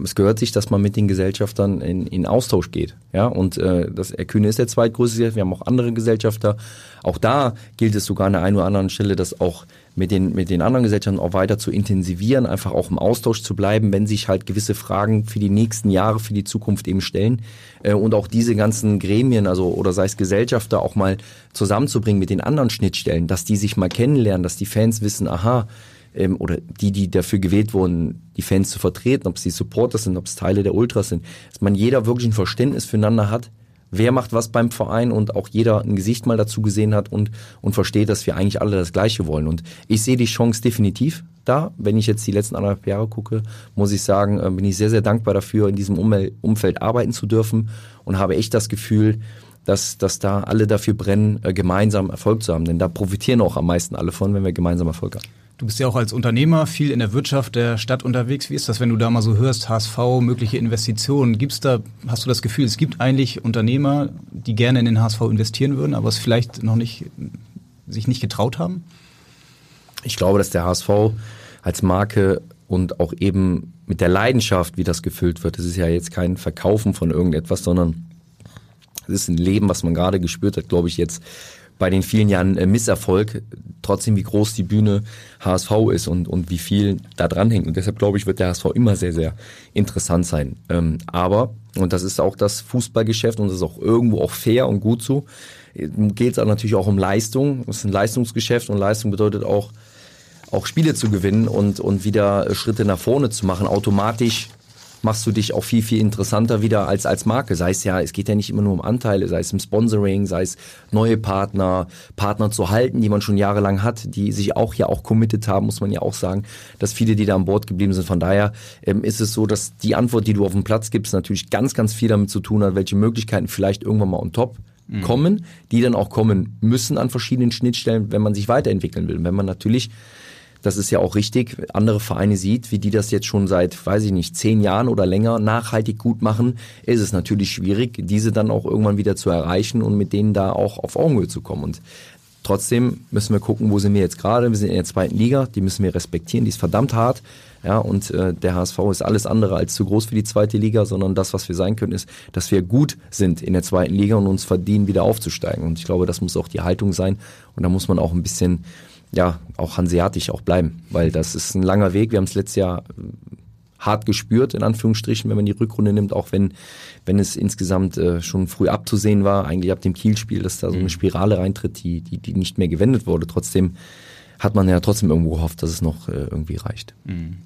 es gehört sich, dass man mit den Gesellschaftern in, in Austausch geht. Ja, und äh, das Herr Kühne ist der zweitgrößte. Wir haben auch andere Gesellschafter. Auch da gilt es sogar an der einen oder anderen Stelle, dass auch mit den, mit den anderen Gesellschaften auch weiter zu intensivieren, einfach auch im Austausch zu bleiben, wenn sich halt gewisse Fragen für die nächsten Jahre, für die Zukunft eben stellen. Äh, und auch diese ganzen Gremien, also oder sei es Gesellschafter, auch mal zusammenzubringen mit den anderen Schnittstellen, dass die sich mal kennenlernen, dass die Fans wissen, aha, ähm, oder die, die dafür gewählt wurden, die Fans zu vertreten, ob es die Supporter sind, ob es Teile der Ultras sind, dass man jeder wirklich ein Verständnis füreinander hat, wer macht was beim Verein und auch jeder ein Gesicht mal dazu gesehen hat und, und versteht, dass wir eigentlich alle das Gleiche wollen. Und ich sehe die Chance definitiv da. Wenn ich jetzt die letzten anderthalb Jahre gucke, muss ich sagen, äh, bin ich sehr, sehr dankbar dafür, in diesem Umfeld arbeiten zu dürfen und habe echt das Gefühl, dass, dass da alle dafür brennen, äh, gemeinsam Erfolg zu haben. Denn da profitieren auch am meisten alle von, wenn wir gemeinsam Erfolg haben. Du bist ja auch als Unternehmer viel in der Wirtschaft der Stadt unterwegs. Wie ist das, wenn du da mal so hörst, HSV, mögliche Investitionen? Gibt's da, hast du das Gefühl, es gibt eigentlich Unternehmer, die gerne in den HSV investieren würden, aber es vielleicht noch nicht, sich nicht getraut haben? Ich glaube, dass der HSV als Marke und auch eben mit der Leidenschaft, wie das gefüllt wird, das ist ja jetzt kein Verkaufen von irgendetwas, sondern es ist ein Leben, was man gerade gespürt hat, glaube ich, jetzt bei den vielen Jahren äh, Misserfolg trotzdem, wie groß die Bühne HSV ist und, und wie viel da dran hängt. Und deshalb glaube ich, wird der HSV immer sehr, sehr interessant sein. Ähm, aber, und das ist auch das Fußballgeschäft und das ist auch irgendwo auch fair und gut so, geht es natürlich auch um Leistung. Es ist ein Leistungsgeschäft und Leistung bedeutet auch, auch Spiele zu gewinnen und, und wieder Schritte nach vorne zu machen, automatisch machst du dich auch viel, viel interessanter wieder als, als Marke. Sei es ja, es geht ja nicht immer nur um Anteile, sei es im Sponsoring, sei es neue Partner, Partner zu halten, die man schon jahrelang hat, die sich auch ja auch committed haben, muss man ja auch sagen, dass viele, die da an Bord geblieben sind. Von daher ähm, ist es so, dass die Antwort, die du auf dem Platz gibst, natürlich ganz, ganz viel damit zu tun hat, welche Möglichkeiten vielleicht irgendwann mal on top mhm. kommen, die dann auch kommen müssen an verschiedenen Schnittstellen, wenn man sich weiterentwickeln will. Wenn man natürlich das ist ja auch richtig, andere Vereine sieht, wie die das jetzt schon seit, weiß ich nicht, zehn Jahren oder länger nachhaltig gut machen, ist es natürlich schwierig, diese dann auch irgendwann wieder zu erreichen und mit denen da auch auf Augenhöhe zu kommen. Und trotzdem müssen wir gucken, wo sind wir jetzt gerade. Wir sind in der zweiten Liga, die müssen wir respektieren, die ist verdammt hart. Ja, und äh, der HSV ist alles andere als zu groß für die zweite Liga, sondern das, was wir sein können, ist, dass wir gut sind in der zweiten Liga und uns verdienen, wieder aufzusteigen. Und ich glaube, das muss auch die Haltung sein. Und da muss man auch ein bisschen ja, auch hanseatisch auch bleiben, weil das ist ein langer Weg. Wir haben es letztes Jahr äh, hart gespürt, in Anführungsstrichen, wenn man die Rückrunde nimmt, auch wenn, wenn es insgesamt äh, schon früh abzusehen war, eigentlich ab dem Kielspiel, dass da so eine mhm. Spirale reintritt, die, die, die nicht mehr gewendet wurde. Trotzdem hat man ja trotzdem irgendwo gehofft, dass es noch äh, irgendwie reicht. Mhm.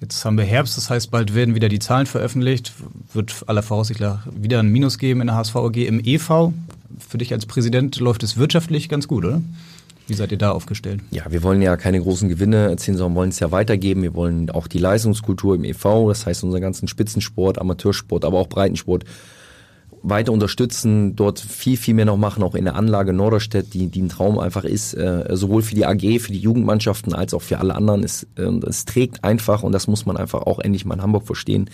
Jetzt haben wir Herbst, das heißt, bald werden wieder die Zahlen veröffentlicht. Wird aller Voraussicht nach wieder ein Minus geben in der HSVG im EV. Für dich als Präsident läuft es wirtschaftlich ganz gut, oder? Wie seid ihr da aufgestellt? Ja, wir wollen ja keine großen Gewinne erzielen, sondern wollen es ja weitergeben. Wir wollen auch die Leistungskultur im EV, das heißt unseren ganzen Spitzensport, Amateursport, aber auch Breitensport weiter unterstützen, dort viel, viel mehr noch machen, auch in der Anlage Norderstedt, die, die ein Traum einfach ist, äh, sowohl für die AG, für die Jugendmannschaften als auch für alle anderen. Es, äh, es trägt einfach, und das muss man einfach auch endlich mal in Hamburg verstehen,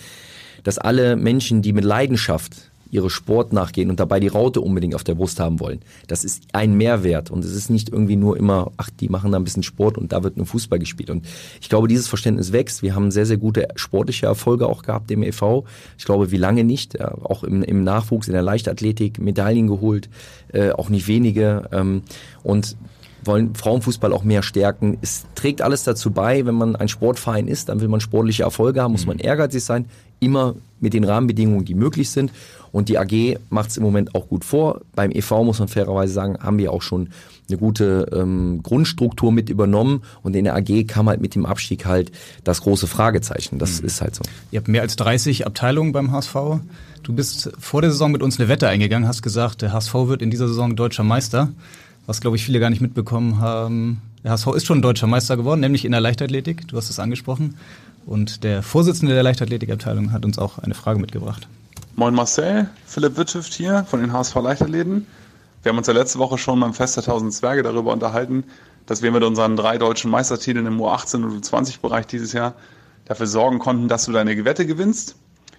dass alle Menschen, die mit Leidenschaft ihre Sport nachgehen und dabei die Raute unbedingt auf der Brust haben wollen. Das ist ein Mehrwert und es ist nicht irgendwie nur immer, ach, die machen da ein bisschen Sport und da wird nur Fußball gespielt. Und ich glaube, dieses Verständnis wächst. Wir haben sehr, sehr gute sportliche Erfolge auch gehabt im e.V. Ich glaube, wie lange nicht. Ja, auch im, im Nachwuchs, in der Leichtathletik Medaillen geholt, äh, auch nicht wenige. Ähm, und wollen Frauenfußball auch mehr stärken. Es trägt alles dazu bei, wenn man ein Sportverein ist, dann will man sportliche Erfolge haben, muss man ehrgeizig sein, immer mit den Rahmenbedingungen, die möglich sind. Und die AG macht es im Moment auch gut vor. Beim EV muss man fairerweise sagen, haben wir auch schon eine gute ähm, Grundstruktur mit übernommen und in der AG kam halt mit dem Abstieg halt das große Fragezeichen. Das mhm. ist halt so. Ihr habt mehr als 30 Abteilungen beim HSV. Du bist vor der Saison mit uns eine Wette eingegangen, hast gesagt, der HSV wird in dieser Saison deutscher Meister was glaube ich viele gar nicht mitbekommen haben. Der HSV ist schon deutscher Meister geworden, nämlich in der Leichtathletik. Du hast es angesprochen. Und der Vorsitzende der Leichtathletikabteilung hat uns auch eine Frage mitgebracht. Moin Marcel, Philipp Wittschüft hier von den HSV Leichtathleten. Wir haben uns ja letzte Woche schon beim Fest der 1000 Zwerge darüber unterhalten, dass wir mit unseren drei deutschen Meistertiteln im U18 und U20-Bereich dieses Jahr dafür sorgen konnten, dass du deine Wette gewinnst.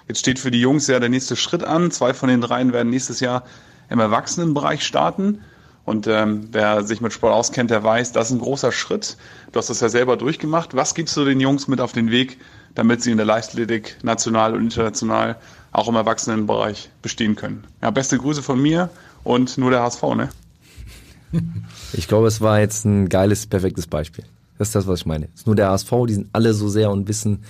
Jetzt steht für die Jungs ja der nächste Schritt an. Zwei von den dreien werden nächstes Jahr im Erwachsenenbereich starten. Und ähm, wer sich mit Sport auskennt, der weiß, das ist ein großer Schritt. Du hast das ja selber durchgemacht. Was gibst du den Jungs mit auf den Weg, damit sie in der Leichtathletik national und international auch im Erwachsenenbereich bestehen können? Ja, beste Grüße von mir und nur der HSV, ne? Ich glaube, es war jetzt ein geiles, perfektes Beispiel. Das ist das, was ich meine. Es ist nur der HSV, die sind alle so sehr und wissen,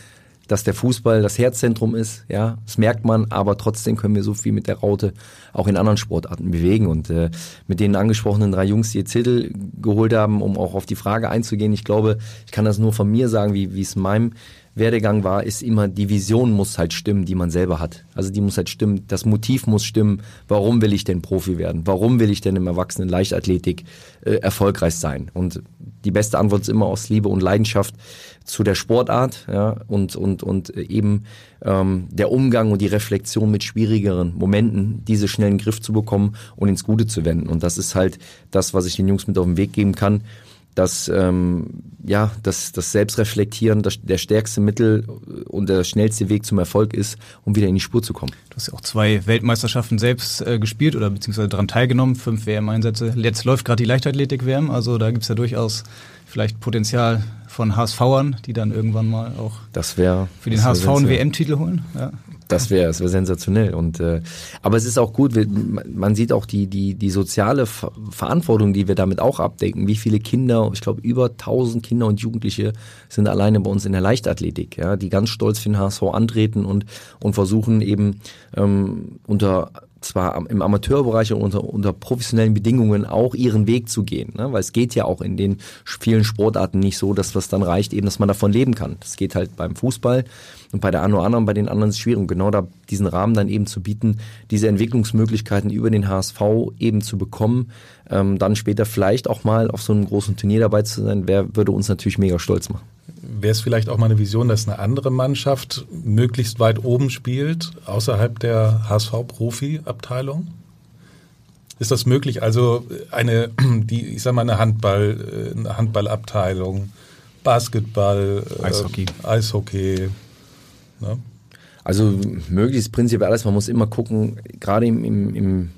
dass der Fußball das Herzzentrum ist, ja, das merkt man, aber trotzdem können wir so viel mit der Raute auch in anderen Sportarten bewegen. Und äh, mit den angesprochenen drei Jungs, die jetzt Titel geholt haben, um auch auf die Frage einzugehen, ich glaube, ich kann das nur von mir sagen, wie, es in meinem Werdegang war, ist immer, die Vision muss halt stimmen, die man selber hat. Also die muss halt stimmen, das Motiv muss stimmen, warum will ich denn Profi werden? Warum will ich denn im Erwachsenen Leichtathletik äh, erfolgreich sein? Und die beste Antwort ist immer aus Liebe und Leidenschaft zu der Sportart ja, und, und, und eben ähm, der Umgang und die Reflexion mit schwierigeren Momenten, diese schnell in den Griff zu bekommen und ins Gute zu wenden. Und das ist halt das, was ich den Jungs mit auf den Weg geben kann dass ähm, ja, dass das Selbstreflektieren das, der stärkste Mittel und der schnellste Weg zum Erfolg ist, um wieder in die Spur zu kommen. Du hast ja auch zwei Weltmeisterschaften selbst äh, gespielt oder beziehungsweise daran teilgenommen, fünf WM-Einsätze. Jetzt läuft gerade die Leichtathletik-WM, also da gibt's ja durchaus vielleicht Potenzial von HSVern, die dann irgendwann mal auch das wär, für den HSV einen WM-Titel holen. Ja. Das wäre das wär sensationell. Und, äh, aber es ist auch gut, man sieht auch die, die, die soziale Ver Verantwortung, die wir damit auch abdecken. Wie viele Kinder, ich glaube über 1000 Kinder und Jugendliche sind alleine bei uns in der Leichtathletik, ja, die ganz stolz für den HSV antreten und, und versuchen eben ähm, unter zwar im Amateurbereich und unter, unter professionellen Bedingungen auch ihren Weg zu gehen. Ne? Weil es geht ja auch in den vielen Sportarten nicht so, dass was dann reicht, eben, dass man davon leben kann. Das geht halt beim Fußball und bei der einen oder anderen, bei den anderen ist es schwierig. Und genau da diesen Rahmen dann eben zu bieten, diese Entwicklungsmöglichkeiten über den HSV eben zu bekommen, ähm, dann später vielleicht auch mal auf so einem großen Turnier dabei zu sein, wer würde uns natürlich mega stolz machen wäre es vielleicht auch mal eine Vision, dass eine andere Mannschaft möglichst weit oben spielt, außerhalb der HSV-Profi-Abteilung? Ist das möglich? Also eine, die, ich sag mal, eine Handball, äh, eine Handballabteilung, Basketball, Eishockey. Äh, Eishockey. Ne? Also möglichst prinzipiell alles. Man muss immer gucken, gerade im, im, im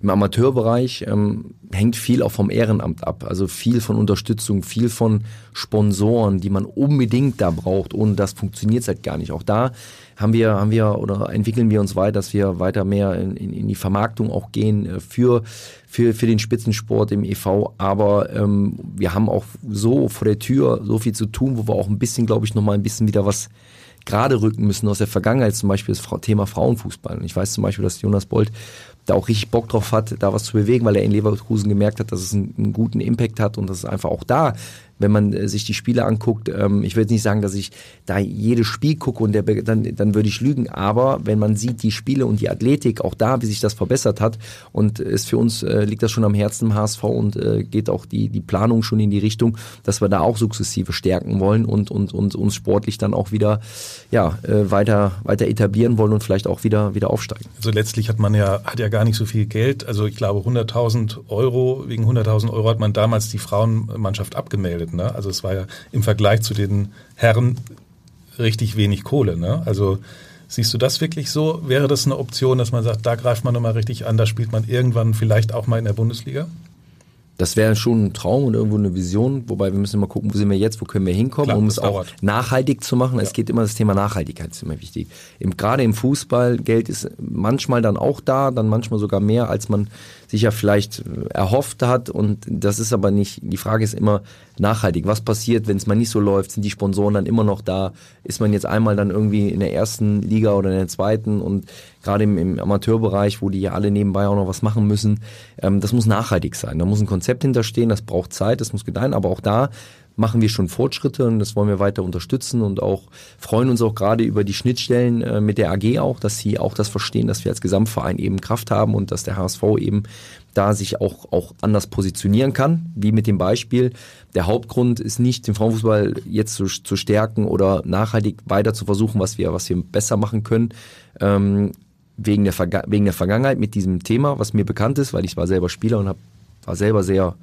im Amateurbereich ähm, hängt viel auch vom Ehrenamt ab. Also viel von Unterstützung, viel von Sponsoren, die man unbedingt da braucht. Ohne das funktioniert es halt gar nicht. Auch da haben wir, haben wir oder entwickeln wir uns weiter, dass wir weiter mehr in, in, in die Vermarktung auch gehen äh, für, für, für den Spitzensport im EV. Aber ähm, wir haben auch so vor der Tür so viel zu tun, wo wir auch ein bisschen, glaube ich, nochmal ein bisschen wieder was gerade rücken müssen aus der Vergangenheit, zum Beispiel das Thema Frauenfußball. Und ich weiß zum Beispiel, dass Jonas Bolt da auch richtig Bock drauf hat, da was zu bewegen, weil er in Leverkusen gemerkt hat, dass es einen, einen guten Impact hat und dass es einfach auch da wenn man äh, sich die Spiele anguckt, ähm, ich jetzt nicht sagen, dass ich da jedes Spiel gucke und der, dann, dann würde ich lügen, aber wenn man sieht die Spiele und die Athletik, auch da, wie sich das verbessert hat und ist für uns, äh, liegt das schon am Herzen im HSV und äh, geht auch die, die Planung schon in die Richtung, dass wir da auch sukzessive stärken wollen und, und, und uns sportlich dann auch wieder ja, weiter, weiter etablieren wollen und vielleicht auch wieder, wieder aufsteigen. Also letztlich hat man ja, hat ja gar nicht so viel Geld, also ich glaube 100.000 Euro, wegen 100.000 Euro hat man damals die Frauenmannschaft abgemeldet geredet. Ne? Also es war ja im Vergleich zu den Herren richtig wenig Kohle. Ne? Also siehst du das wirklich so? Wäre das eine Option, dass man sagt, da greift man nochmal richtig an, da spielt man irgendwann vielleicht auch mal in der Bundesliga? Das wäre schon ein Traum und irgendwo eine Vision, wobei wir müssen immer gucken, wo sind wir jetzt, wo können wir hinkommen, Klar, um es auch dauert. nachhaltig zu machen. Ja. Es geht immer das Thema Nachhaltigkeit ist immer wichtig. Im, gerade im Fußball, Geld ist manchmal dann auch da, dann manchmal sogar mehr, als man sich ja vielleicht erhofft hat. Und das ist aber nicht, die Frage ist immer nachhaltig. Was passiert, wenn es mal nicht so läuft? Sind die Sponsoren dann immer noch da? Ist man jetzt einmal dann irgendwie in der ersten Liga oder in der zweiten? Und gerade im, im Amateurbereich, wo die ja alle nebenbei auch noch was machen müssen, ähm, das muss nachhaltig sein. Da muss ein Konzept hinterstehen, das braucht Zeit, das muss gedeihen. Aber auch da machen wir schon Fortschritte und das wollen wir weiter unterstützen und auch freuen uns auch gerade über die Schnittstellen äh, mit der AG auch, dass sie auch das verstehen, dass wir als Gesamtverein eben Kraft haben und dass der HSV eben da sich auch, auch anders positionieren kann, wie mit dem Beispiel. Der Hauptgrund ist nicht, den Frauenfußball jetzt zu, zu stärken oder nachhaltig weiter zu versuchen, was wir, was wir besser machen können. Ähm, wegen der, wegen der Vergangenheit mit diesem Thema, was mir bekannt ist, weil ich war selber Spieler und hab, war selber sehr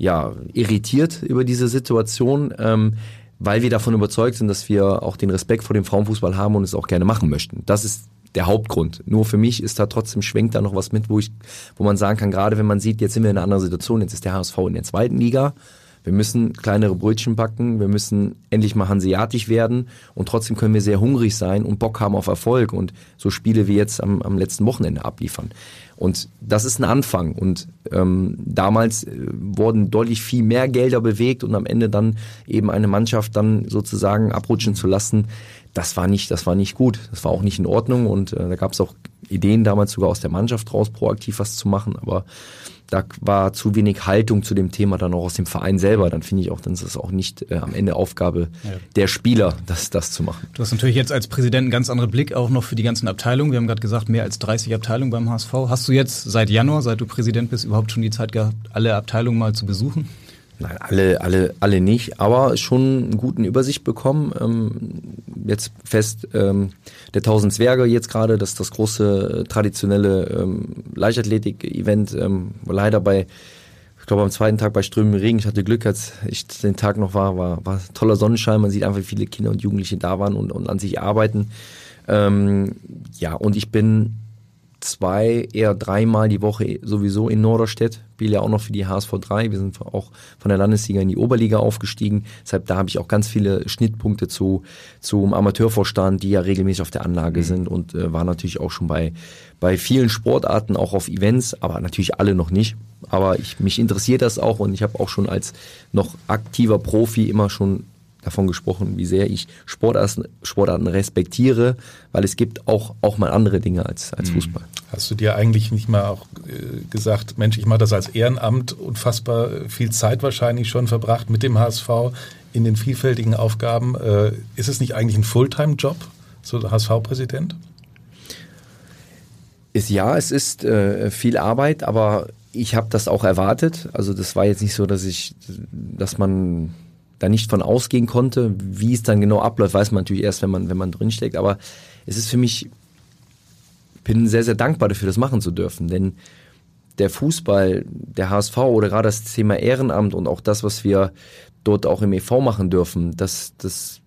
ja, irritiert über diese Situation, ähm, weil wir davon überzeugt sind, dass wir auch den Respekt vor dem Frauenfußball haben und es auch gerne machen möchten. Das ist der Hauptgrund. Nur für mich ist da trotzdem schwenkt da noch was mit, wo ich, wo man sagen kann, gerade wenn man sieht, jetzt sind wir in einer anderen Situation, jetzt ist der HSV in der zweiten Liga, wir müssen kleinere Brötchen backen, wir müssen endlich mal hanseatisch werden und trotzdem können wir sehr hungrig sein und Bock haben auf Erfolg und so Spiele wie jetzt am, am letzten Wochenende abliefern. Und das ist ein Anfang. Und ähm, damals äh, wurden deutlich viel mehr Gelder bewegt und am Ende dann eben eine Mannschaft dann sozusagen abrutschen zu lassen, das war nicht, das war nicht gut. Das war auch nicht in Ordnung. Und äh, da gab es auch Ideen damals sogar aus der Mannschaft raus, proaktiv was zu machen. Aber da war zu wenig Haltung zu dem Thema dann auch aus dem Verein selber. Dann finde ich auch, dann ist es auch nicht äh, am Ende Aufgabe ja. der Spieler, das, das zu machen. Du hast natürlich jetzt als Präsident einen ganz anderen Blick auch noch für die ganzen Abteilungen. Wir haben gerade gesagt, mehr als 30 Abteilungen beim HSV. Hast du jetzt seit Januar, seit du Präsident bist, überhaupt schon die Zeit gehabt, alle Abteilungen mal zu besuchen? Nein, alle, alle, alle nicht, aber schon einen guten Übersicht bekommen. Ähm, jetzt fest ähm, der Tausend Zwerge jetzt gerade, das das große äh, traditionelle ähm, Leichtathletik-Event, ähm, leider bei ich glaube am zweiten Tag bei strömendem Regen, ich hatte Glück, als ich den Tag noch war, war, war toller Sonnenschein, man sieht einfach, wie viele Kinder und Jugendliche da waren und, und an sich arbeiten. Ähm, ja, und ich bin zwei, eher dreimal die Woche sowieso in Norderstedt. Spiele ja auch noch für die HSV 3. Wir sind auch von der Landesliga in die Oberliga aufgestiegen. Deshalb da habe ich auch ganz viele Schnittpunkte zu zum Amateurvorstand, die ja regelmäßig auf der Anlage mhm. sind und äh, war natürlich auch schon bei bei vielen Sportarten auch auf Events, aber natürlich alle noch nicht. Aber ich mich interessiert das auch und ich habe auch schon als noch aktiver Profi immer schon davon gesprochen, wie sehr ich Sportarten, Sportarten respektiere, weil es gibt auch, auch mal andere Dinge als, als mhm. Fußball. Hast du dir eigentlich nicht mal auch äh, gesagt, Mensch, ich mache das als Ehrenamt, unfassbar viel Zeit wahrscheinlich schon verbracht mit dem HSV in den vielfältigen Aufgaben. Äh, ist es nicht eigentlich ein Fulltime-Job, so HSV-Präsident? Ist ja, es ist äh, viel Arbeit, aber ich habe das auch erwartet. Also das war jetzt nicht so, dass ich, dass man da nicht von ausgehen konnte. Wie es dann genau abläuft, weiß man natürlich erst, wenn man, wenn man drinsteckt. Aber es ist für mich, bin sehr, sehr dankbar dafür, das machen zu dürfen. Denn der Fußball, der HSV oder gerade das Thema Ehrenamt und auch das, was wir dort auch im EV machen dürfen, das, das,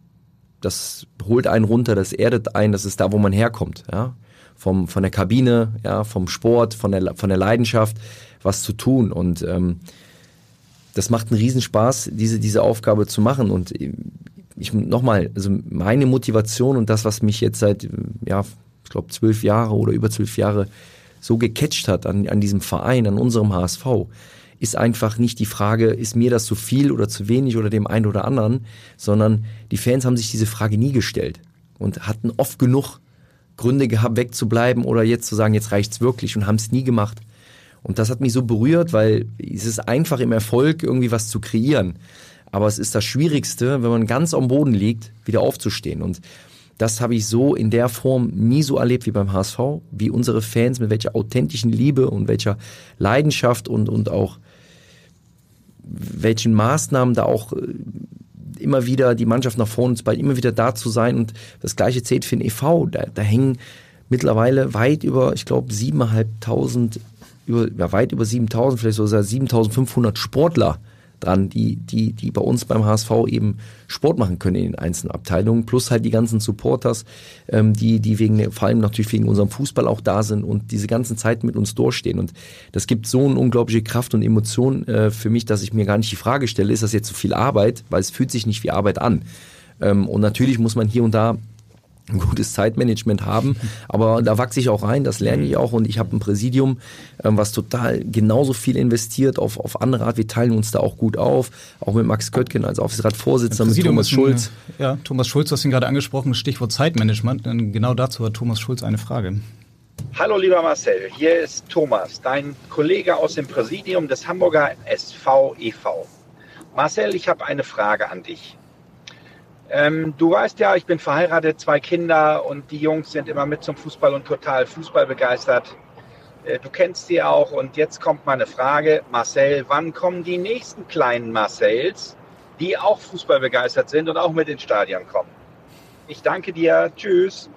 das holt einen runter, das erdet einen, das ist da, wo man herkommt, ja. Vom, von der Kabine, ja, vom Sport, von der, von der Leidenschaft, was zu tun. Und ähm, das macht einen Riesenspaß, diese, diese Aufgabe zu machen. Und ich nochmal, also meine Motivation und das, was mich jetzt seit, ja, ich glaube, zwölf Jahre oder über zwölf Jahre so gecatcht hat an, an diesem Verein, an unserem HSV, ist einfach nicht die Frage, ist mir das zu viel oder zu wenig oder dem einen oder anderen, sondern die Fans haben sich diese Frage nie gestellt und hatten oft genug Gründe gehabt, wegzubleiben oder jetzt zu sagen, jetzt reicht's wirklich und haben es nie gemacht. Und das hat mich so berührt, weil es ist einfach im Erfolg irgendwie was zu kreieren. Aber es ist das Schwierigste, wenn man ganz am Boden liegt, wieder aufzustehen. Und das habe ich so in der Form nie so erlebt wie beim HSV, wie unsere Fans, mit welcher authentischen Liebe und welcher Leidenschaft und, und auch welchen Maßnahmen da auch äh, immer wieder die Mannschaft nach vorne zu bald immer wieder da zu sein. Und das gleiche zählt für den EV. Da, da hängen mittlerweile weit über, ich glaube, siebeneinhalbtausend, über, ja, weit über 7000, vielleicht so 7500 Sportler dran, die, die, die bei uns beim HSV eben Sport machen können in den einzelnen Abteilungen, plus halt die ganzen Supporters, ähm, die, die wegen, vor allem natürlich wegen unserem Fußball auch da sind und diese ganzen Zeit mit uns durchstehen. Und das gibt so eine unglaubliche Kraft und Emotion äh, für mich, dass ich mir gar nicht die Frage stelle, ist das jetzt so viel Arbeit? Weil es fühlt sich nicht wie Arbeit an. Ähm, und natürlich muss man hier und da ein gutes Zeitmanagement haben. Aber da wachse ich auch rein, das lerne ich auch. Und ich habe ein Präsidium, ähm, was total genauso viel investiert auf, auf andere Art. Wir teilen uns da auch gut auf. Auch mit Max Köttgen als Aufsichtsratsvorsitzender, mit Thomas Schulz. Ja, Thomas Schulz, du hast ihn gerade angesprochen, Stichwort Zeitmanagement. Genau dazu hat Thomas Schulz eine Frage. Hallo lieber Marcel, hier ist Thomas, dein Kollege aus dem Präsidium des Hamburger SV e.V. Marcel, ich habe eine Frage an dich. Ähm, du weißt ja, ich bin verheiratet, zwei Kinder und die Jungs sind immer mit zum Fußball und total Fußball begeistert. Äh, du kennst sie auch und jetzt kommt meine Frage, Marcel, wann kommen die nächsten kleinen Marcells, die auch Fußball begeistert sind und auch mit ins Stadion kommen? Ich danke dir, tschüss.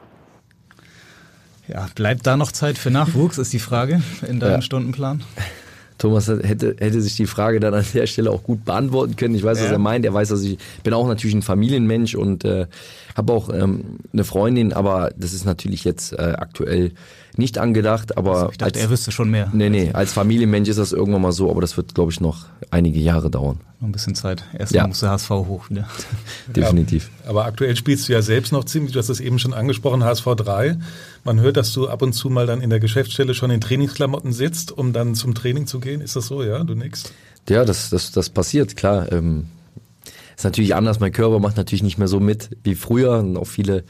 Ja, bleibt da noch Zeit für Nachwuchs, ist die Frage in deinem ja. Stundenplan? Thomas hätte, hätte sich die Frage dann an der Stelle auch gut beantworten können. Ich weiß, ja. was er meint. Er weiß, dass ich bin auch natürlich ein Familienmensch und äh, habe auch ähm, eine Freundin, aber das ist natürlich jetzt äh, aktuell nicht angedacht. Aber also ich dachte, als, er wüsste schon mehr. Nee, nee, als Familienmensch ist das irgendwann mal so, aber das wird, glaube ich, noch einige Jahre dauern. Noch ein bisschen Zeit. Erstmal ja. muss der HSV hoch wieder. Definitiv. Ja, aber aktuell spielst du ja selbst noch ziemlich, du hast es eben schon angesprochen, HSV 3. Man hört, dass du ab und zu mal dann in der Geschäftsstelle schon in Trainingsklamotten sitzt, um dann zum Training zu gehen. Ist das so, ja? Du nix? Ja, das, das, das passiert, klar. Ähm, ist natürlich anders. Mein Körper macht natürlich nicht mehr so mit wie früher und auch viele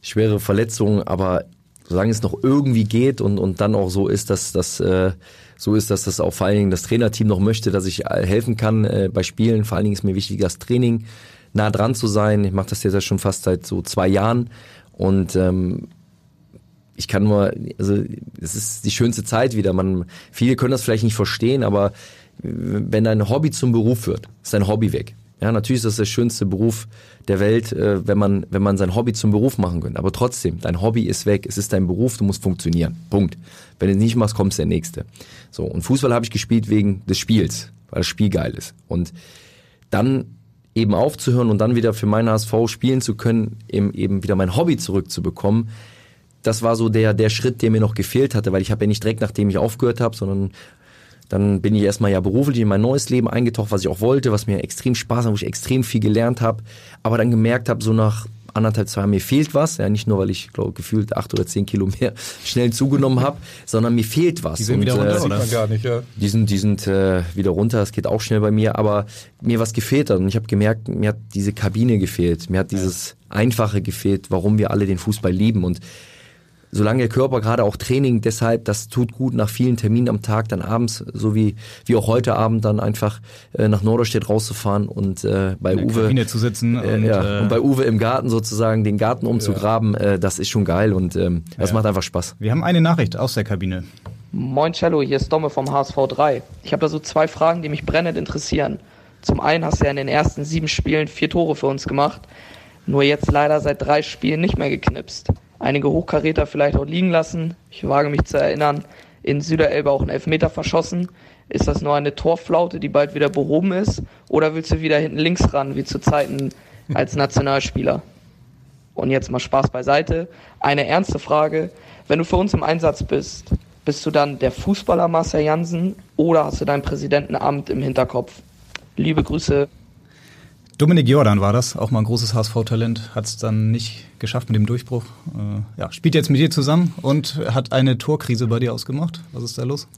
schwere Verletzungen, aber solange es noch irgendwie geht und, und dann auch so ist, dass das äh, so ist, dass das auch vor allen Dingen das Trainerteam noch möchte, dass ich äh, helfen kann äh, bei Spielen. Vor allen Dingen ist mir wichtig, das Training nah dran zu sein. Ich mache das jetzt ja schon fast seit so zwei Jahren und ähm, ich kann nur, also es ist die schönste Zeit wieder. Man, viele können das vielleicht nicht verstehen, aber wenn dein Hobby zum Beruf wird, ist dein Hobby weg. Ja, natürlich ist das der schönste Beruf der Welt, äh, wenn man, wenn man sein Hobby zum Beruf machen könnte. Aber trotzdem, dein Hobby ist weg. Es ist dein Beruf, du musst funktionieren. Punkt. Wenn du es nicht machst, kommst der Nächste. So. Und Fußball habe ich gespielt wegen des Spiels, weil das Spiel geil ist. Und dann eben aufzuhören und dann wieder für meinen HSV spielen zu können, eben, eben wieder mein Hobby zurückzubekommen, das war so der, der Schritt, der mir noch gefehlt hatte, weil ich habe ja nicht direkt, nachdem ich aufgehört habe, sondern dann bin ich erstmal ja beruflich in mein neues Leben eingetaucht, was ich auch wollte, was mir extrem Spaß hat, wo ich extrem viel gelernt habe, aber dann gemerkt habe, so nach anderthalb, zwei Jahren, mir fehlt was. Ja, nicht nur, weil ich glaube gefühlt acht oder zehn Kilo mehr schnell zugenommen habe, sondern mir fehlt was. Die sind und, wieder runter, äh, oder? gar nicht, ja. Die sind, die sind äh, wieder runter, das geht auch schnell bei mir, aber mir was gefehlt hat. Und ich habe gemerkt, mir hat diese Kabine gefehlt, mir hat dieses Einfache gefehlt, warum wir alle den Fußball lieben. Und solange der Körper gerade auch Training, deshalb, das tut gut nach vielen Terminen am Tag, dann abends, so wie, wie auch heute Abend, dann einfach äh, nach Norderstedt rauszufahren und äh, bei In Uwe Kabine zu sitzen äh, und, ja, äh, und bei Uwe im Garten sozusagen den Garten umzugraben, ja. äh, das ist schon geil und ähm, das ja. macht einfach Spaß. Wir haben eine Nachricht aus der Kabine. Moin Cello, hier ist Domme vom HSV 3. Ich habe da so zwei Fragen, die mich brennend interessieren. Zum einen hast du ja in den ersten sieben Spielen vier Tore für uns gemacht, nur jetzt leider seit drei Spielen nicht mehr geknipst einige Hochkaräter vielleicht auch liegen lassen. Ich wage mich zu erinnern, in Süderelbe auch einen Elfmeter verschossen. Ist das nur eine Torflaute, die bald wieder behoben ist? Oder willst du wieder hinten links ran, wie zu Zeiten als Nationalspieler? Und jetzt mal Spaß beiseite. Eine ernste Frage. Wenn du für uns im Einsatz bist, bist du dann der Fußballer Marcel Jansen oder hast du dein Präsidentenamt im Hinterkopf? Liebe Grüße. Dominik Jordan war das, auch mal ein großes HSV-Talent, hat es dann nicht geschafft mit dem Durchbruch. Äh, ja, spielt jetzt mit dir zusammen und hat eine Torkrise bei dir ausgemacht. Was ist da los?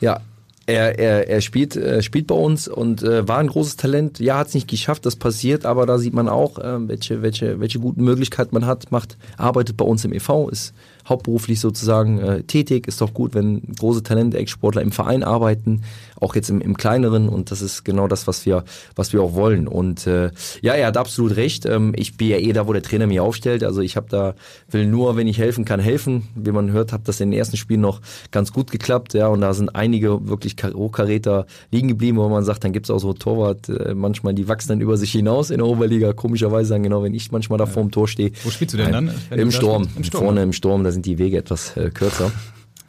Ja, Er, er, er spielt, äh, spielt bei uns und äh, war ein großes Talent. Ja, hat es nicht geschafft, das passiert, aber da sieht man auch, äh, welche, welche, welche guten Möglichkeiten man hat. Macht, arbeitet bei uns im EV, ist hauptberuflich sozusagen äh, tätig. Ist doch gut, wenn große Talente, Ex-Sportler im Verein arbeiten, auch jetzt im, im kleineren. Und das ist genau das, was wir, was wir auch wollen. Und äh, ja, er hat absolut recht. Ähm, ich bin ja eh da, wo der Trainer mich aufstellt. Also ich habe da will nur, wenn ich helfen kann, helfen. Wie man hört, hat das in den ersten Spielen noch ganz gut geklappt. Ja, und da sind einige wirklich Hochkaräter liegen geblieben, wo man sagt, dann gibt's auch so Torwart, äh, manchmal die wachsen dann über sich hinaus in der Oberliga. Komischerweise dann genau, wenn ich manchmal da ja. vorm Tor stehe. Wo spielst du denn dann? Im Sturm. Im Sturm. Vorne im Sturm, da sind die Wege etwas äh, kürzer.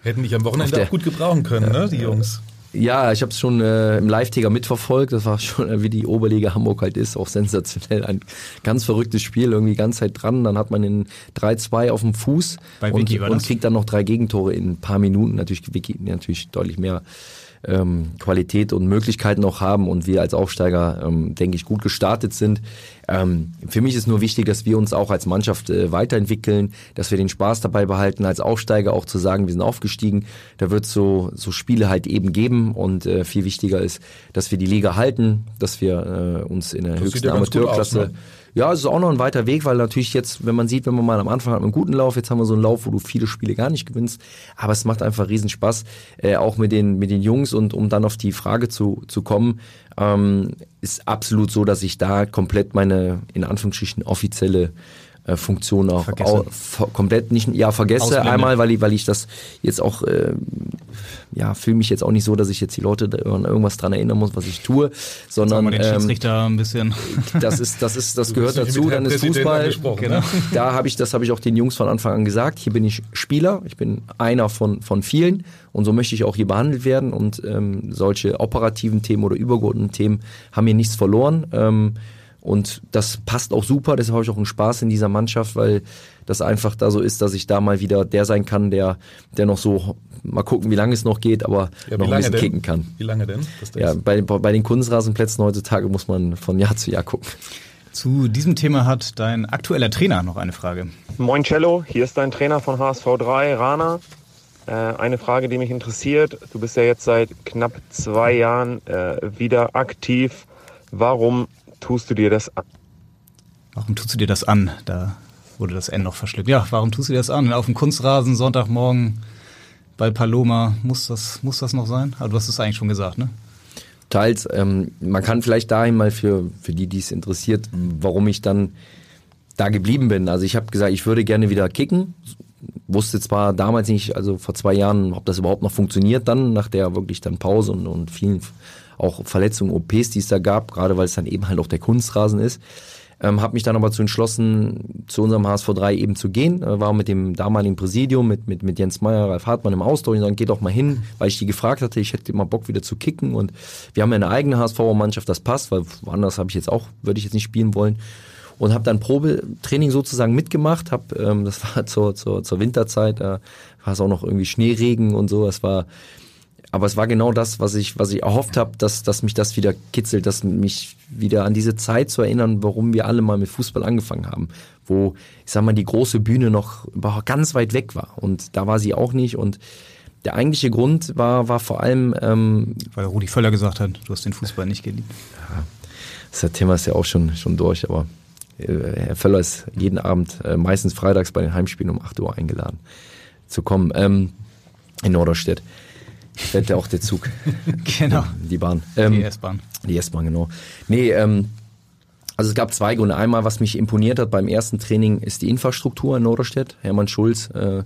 Hätten dich am Wochenende auch gut gebrauchen können, ne, die Jungs. Ja, ich habe es schon äh, im Live-Ticker mitverfolgt. Das war schon, äh, wie die Oberliga Hamburg halt ist, auch sensationell. Ein ganz verrücktes Spiel, irgendwie ganz Zeit dran. Dann hat man in 3-2 auf dem Fuß Bei und, und kriegt dann noch drei Gegentore in ein paar Minuten. Natürlich Vicky natürlich deutlich mehr ähm, Qualität und Möglichkeiten auch haben und wir als Aufsteiger, ähm, denke ich, gut gestartet sind. Ähm, für mich ist nur wichtig, dass wir uns auch als Mannschaft äh, weiterentwickeln, dass wir den Spaß dabei behalten, als Aufsteiger auch zu sagen, wir sind aufgestiegen. Da wird so so Spiele halt eben geben und äh, viel wichtiger ist, dass wir die Liga halten, dass wir äh, uns in der Das höchsten ja Amateurklasse aus, ne? Ja, es ist auch noch ein weiter Weg, weil natürlich jetzt, wenn man sieht, wenn man mal am Anfang hat einen guten Lauf, jetzt haben wir so einen Lauf, wo du viele Spiele gar nicht gewinnst, aber es macht einfach riesen Spaß, äh, auch mit den mit den Jungs und um dann auf die Frage zu zu kommen, ähm, ist absolut so, dass ich da komplett meine in Anführungsstrichen offizielle äh, Funktion auch au, ver, komplett nicht ja vergesse Ausblende. einmal, weil ich weil ich das jetzt auch äh, ja fühle mich jetzt auch nicht so, dass ich jetzt die Leute da an irgendwas dran erinnern muss, was ich tue, sondern Sagen wir den ähm, Schiedsrichter ein bisschen. das ist, das ist, das Du gehört dazu, dann ist Fußball. angesprochen, Genau. ne? Da habe ich, das habe ich auch den Jungs von Anfang an gesagt. Hier bin ich Spieler, ich bin einer von, von vielen und so möchte ich auch hier behandelt werden und ähm, solche operativen Themen oder übergeordneten Themen haben hier nichts verloren. Ähm, und das passt auch super, deshalb habe ich auch einen Spaß in dieser Mannschaft, weil das einfach da so ist, dass ich da mal wieder der sein kann, der, der noch so, mal gucken, wie lange es noch geht, aber Ja, noch wie ein lange bisschen denn? kicken kann. Wie lange denn? Das Ja, bei, bei den Kunstrasenplätzen heutzutage muss man von Jahr zu Jahr gucken. Zu diesem Thema hat dein aktueller Trainer noch eine Frage. Moin Cello, hier ist dein Trainer von HSV3, Rana. Äh, eine Frage, die mich interessiert. Du bist ja jetzt seit knapp zwei Jahren äh, wieder aktiv. Warum tust du dir das an? Warum tust du dir das an? Da wurde das N noch verschluckt. Ja, warum tust du dir das an? Auf dem Kunstrasen, Sonntagmorgen bei Paloma, muss das, muss das noch sein? Aber du hast es eigentlich schon gesagt, ne? Teils, ähm, man kann vielleicht dahin mal für, für die, die es interessiert, warum ich dann da geblieben bin. Also ich habe gesagt, ich würde gerne wieder kicken. Wusste zwar damals nicht, also vor zwei Jahren, ob das überhaupt noch funktioniert dann, nach der wirklich dann Pause und, und vielen auch Verletzungen, OPs, die es da gab, gerade weil es dann eben halt auch der Kunstrasen ist. Ähm, habe mich dann aber zu entschlossen, zu unserem HSV 3 eben zu gehen. Äh, war mit dem damaligen Präsidium, mit, mit, mit Jens Meyer, Ralf Hartmann im Austausch und dann geht doch mal hin, weil ich die gefragt hatte, ich hätte mal Bock wieder zu kicken und wir haben ja eine eigene HSV-Mannschaft, das passt, weil woanders habe ich jetzt auch, würde ich jetzt nicht spielen wollen und habe dann Probetraining sozusagen mitgemacht. Hab, ähm, das war zur, zur, zur Winterzeit, da war es auch noch irgendwie Schneeregen und so. Es war, aber es war genau das, was ich, was ich erhofft habe, dass, dass mich das wieder kitzelt, dass mich wieder an diese Zeit zu erinnern, warum wir alle mal mit Fußball angefangen haben, wo ich sag mal die große Bühne noch ganz weit weg war und da war sie auch nicht und der eigentliche Grund war, war vor allem, ähm, Weil Rudi Völler gesagt hat, du hast den Fußball nicht geliebt. das Thema ist ja auch schon, schon durch, aber äh, Herr Völler ist jeden Abend, äh, meistens freitags bei den Heimspielen um 8 Uhr eingeladen zu kommen. Ähm, in Norderstedt. Fährt ja auch der Zug. Genau. Die Bahn. Ähm, Die S-Bahn. Die S-Bahn, genau. Nee, ähm, also es gab zwei Gründe. Einmal, was mich imponiert hat beim ersten Training, ist die Infrastruktur in Norderstedt. Hermann Schulz, äh,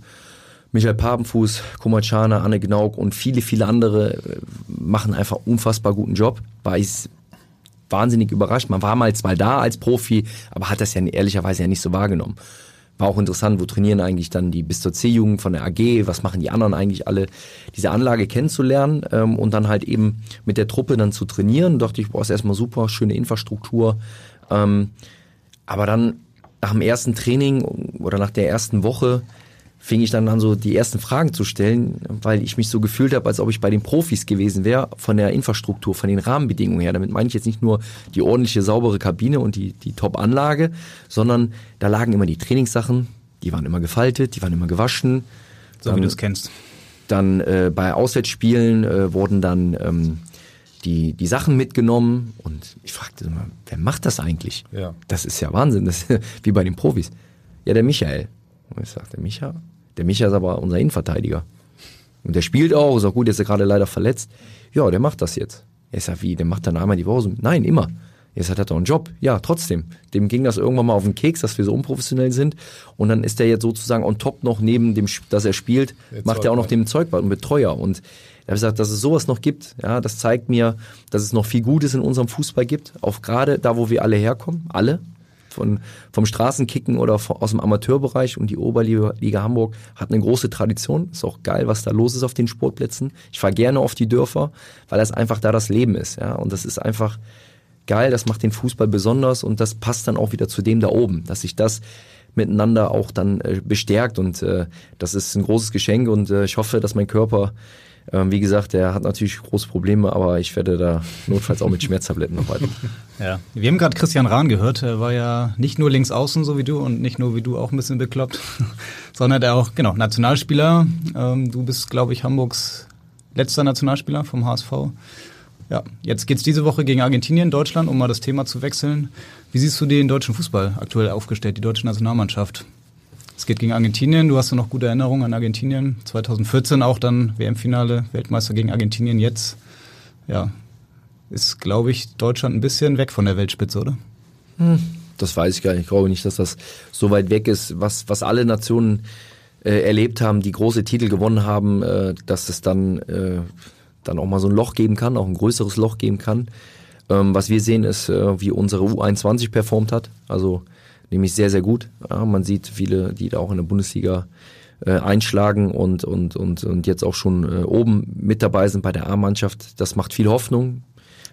Michael Papenfuß, Komachana, Anne Gnauk und viele, viele andere äh, machen einfach unfassbar guten Job. War ich wahnsinnig überrascht. Man war mal zwar da als Profi, aber hat das ja ehrlicherweise ja nicht so wahrgenommen. War auch interessant, wo trainieren eigentlich dann die bis zur C-Jugend von der AG, was machen die anderen eigentlich alle, diese Anlage kennenzulernen ähm, und dann halt eben mit der Truppe dann zu trainieren. dachte ich, boah, ist erstmal super, schöne Infrastruktur. Ähm, aber dann nach dem ersten Training oder nach der ersten Woche fing ich dann an, so die ersten Fragen zu stellen, weil ich mich so gefühlt habe, als ob ich bei den Profis gewesen wäre, von der Infrastruktur, von den Rahmenbedingungen her. Damit meine ich jetzt nicht nur die ordentliche, saubere Kabine und die, die Top-Anlage, sondern da lagen immer die Trainingssachen, die waren immer gefaltet, die waren immer gewaschen. So wie Ähm, du es kennst. dann äh, bei Auswärtsspielen äh, wurden dann ähm, die, die Sachen mitgenommen und ich fragte immer, wer macht das eigentlich? Ja. Das ist ja Wahnsinn, das wie bei den Profis. Ja, der Michael. Und ich sagte, Micha? Der Micha ist aber unser Innenverteidiger. Und der spielt auch, ist auch gut, jetzt ist er gerade leider verletzt. Ja, der macht das jetzt. Er sagt, wie, der macht dann einmal die Woche. Nein, immer. Jetzt hat er doch einen Job. Ja, trotzdem. Dem ging das irgendwann mal auf den Keks, dass wir so unprofessionell sind. Und dann ist er jetzt sozusagen on top noch neben dem, dass er spielt, Der macht er auch noch den Zeugwart und Betreuer. Und da habe ich gesagt, dass es sowas noch gibt. Ja, das zeigt mir, dass es noch viel Gutes in unserem Fußball gibt. Auch gerade da, wo wir alle herkommen. Alle. Von, vom Straßenkicken oder aus dem Amateurbereich und die Oberliga Liga Hamburg hat eine große Tradition. Ist auch geil, was da los ist auf den Sportplätzen. Ich fahre gerne auf die Dörfer, weil das einfach da das Leben ist. Ja, und das ist einfach geil. Das macht den Fußball besonders und das passt dann auch wieder zu dem da oben, dass sich das miteinander auch dann äh, bestärkt und äh, das ist ein großes Geschenk und äh, ich hoffe, dass mein Körper, ähm, wie gesagt, der hat natürlich große Probleme, aber ich werde da notfalls auch mit Schmerztabletten weiter. Ja, wir haben gerade Christian Rahn gehört. Er war ja nicht nur links außen, so wie du, und nicht nur wie du auch ein bisschen bekloppt, sondern er auch, genau, Nationalspieler. Ähm, du bist, glaube ich, Hamburgs letzter Nationalspieler vom HSV. Ja, jetzt geht's diese Woche gegen Argentinien, Deutschland, um mal das Thema zu wechseln. Wie siehst du den deutschen Fußball aktuell aufgestellt, die deutsche Nationalmannschaft? Es geht gegen Argentinien. Du hast ja noch gute Erinnerungen an Argentinien. 2014 auch dann WM-Finale, Weltmeister gegen Argentinien. Jetzt, ja, ist, glaube ich, Deutschland ein bisschen weg von der Weltspitze, oder? Hm, Das weiß ich gar nicht. Ich glaube nicht, dass das so weit weg ist, was, was alle Nationen äh, erlebt haben, die große Titel gewonnen haben, äh, dass es dann, äh, dann auch mal so ein Loch geben kann, auch ein größeres Loch geben kann. Ähm, was wir sehen, ist, äh, wie unsere U21 performt hat. Also nämlich sehr, sehr gut. Ja, man sieht viele, die da auch in der Bundesliga äh, einschlagen und, und, und, und jetzt auch schon äh, oben mit dabei sind bei der A-Mannschaft. Das macht viel Hoffnung.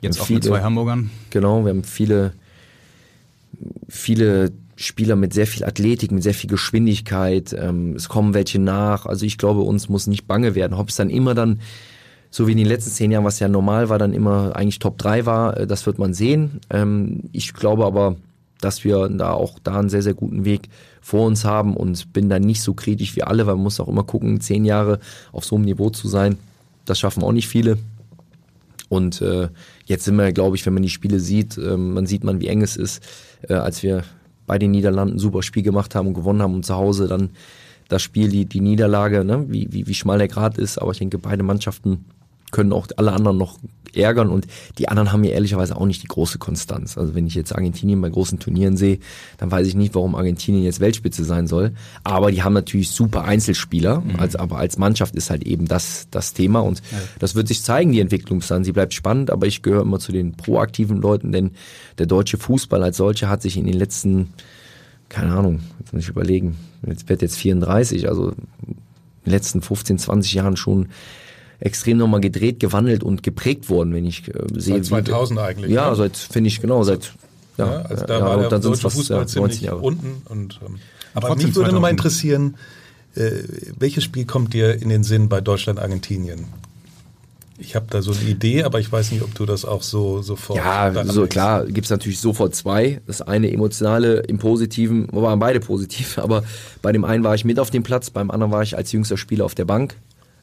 Jetzt auch mit zwei Hamburgern. Genau, wir haben viele, viele Spieler mit sehr viel Athletik, mit sehr viel Geschwindigkeit. Ähm, es kommen welche nach. Also ich glaube, uns muss nicht bange werden. Ob es dann immer dann, so wie in den letzten zehn Jahren, was ja normal war, dann immer eigentlich Top 3 war, äh, das wird man sehen. Ähm, ich glaube aber, dass wir da auch da einen sehr, sehr guten Weg vor uns haben und bin da nicht so kritisch wie alle, weil man muss auch immer gucken, zehn Jahre auf so einem Niveau zu sein. Das schaffen auch nicht viele. Und äh, jetzt sind wir, glaube ich, wenn man die Spiele sieht, äh, man sieht man, wie eng es ist, äh, als wir bei den Niederlanden ein super Spiel gemacht haben und gewonnen haben und zu Hause dann das Spiel, die, die Niederlage, ne, wie, wie, wie schmal der Grad ist. Aber ich denke, beide Mannschaften können auch alle anderen noch ärgern und die anderen haben ja ehrlicherweise auch nicht die große Konstanz. Also wenn ich jetzt Argentinien bei großen Turnieren sehe, dann weiß ich nicht, warum Argentinien jetzt Weltspitze sein soll. Aber die haben natürlich super Einzelspieler, Mhm. also, aber als Mannschaft ist halt eben das, das Thema und das wird sich zeigen, die Entwicklung dann. Sie bleibt spannend, aber ich gehöre immer zu den proaktiven Leuten, denn der deutsche Fußball als solcher hat sich in den letzten, keine Ahnung, jetzt muss ich überlegen, jetzt wird jetzt 34, also in den letzten 15, 20 Jahren schon extrem nochmal gedreht, gewandelt und geprägt worden, wenn ich äh, sehe. Seit 2000 eigentlich, Ja, ne? seit, finde ich, genau, seit, ja, Ja, also da ja, war der deutsche Fußball ja, ziemlich 19 Jahre. unten. Und, ähm, aber mich würde noch mal 2000. interessieren, äh, welches Spiel kommt dir in den Sinn bei Deutschland-Argentinien? Ich habe da so eine Idee, aber ich weiß nicht, ob du das auch so sofort Ja, so klar, gibt's natürlich sofort zwei. Das eine emotionale im Positiven, wir waren beide positiv, aber bei dem einen war ich mit auf dem Platz, beim anderen war ich als jüngster Spieler auf der Bank.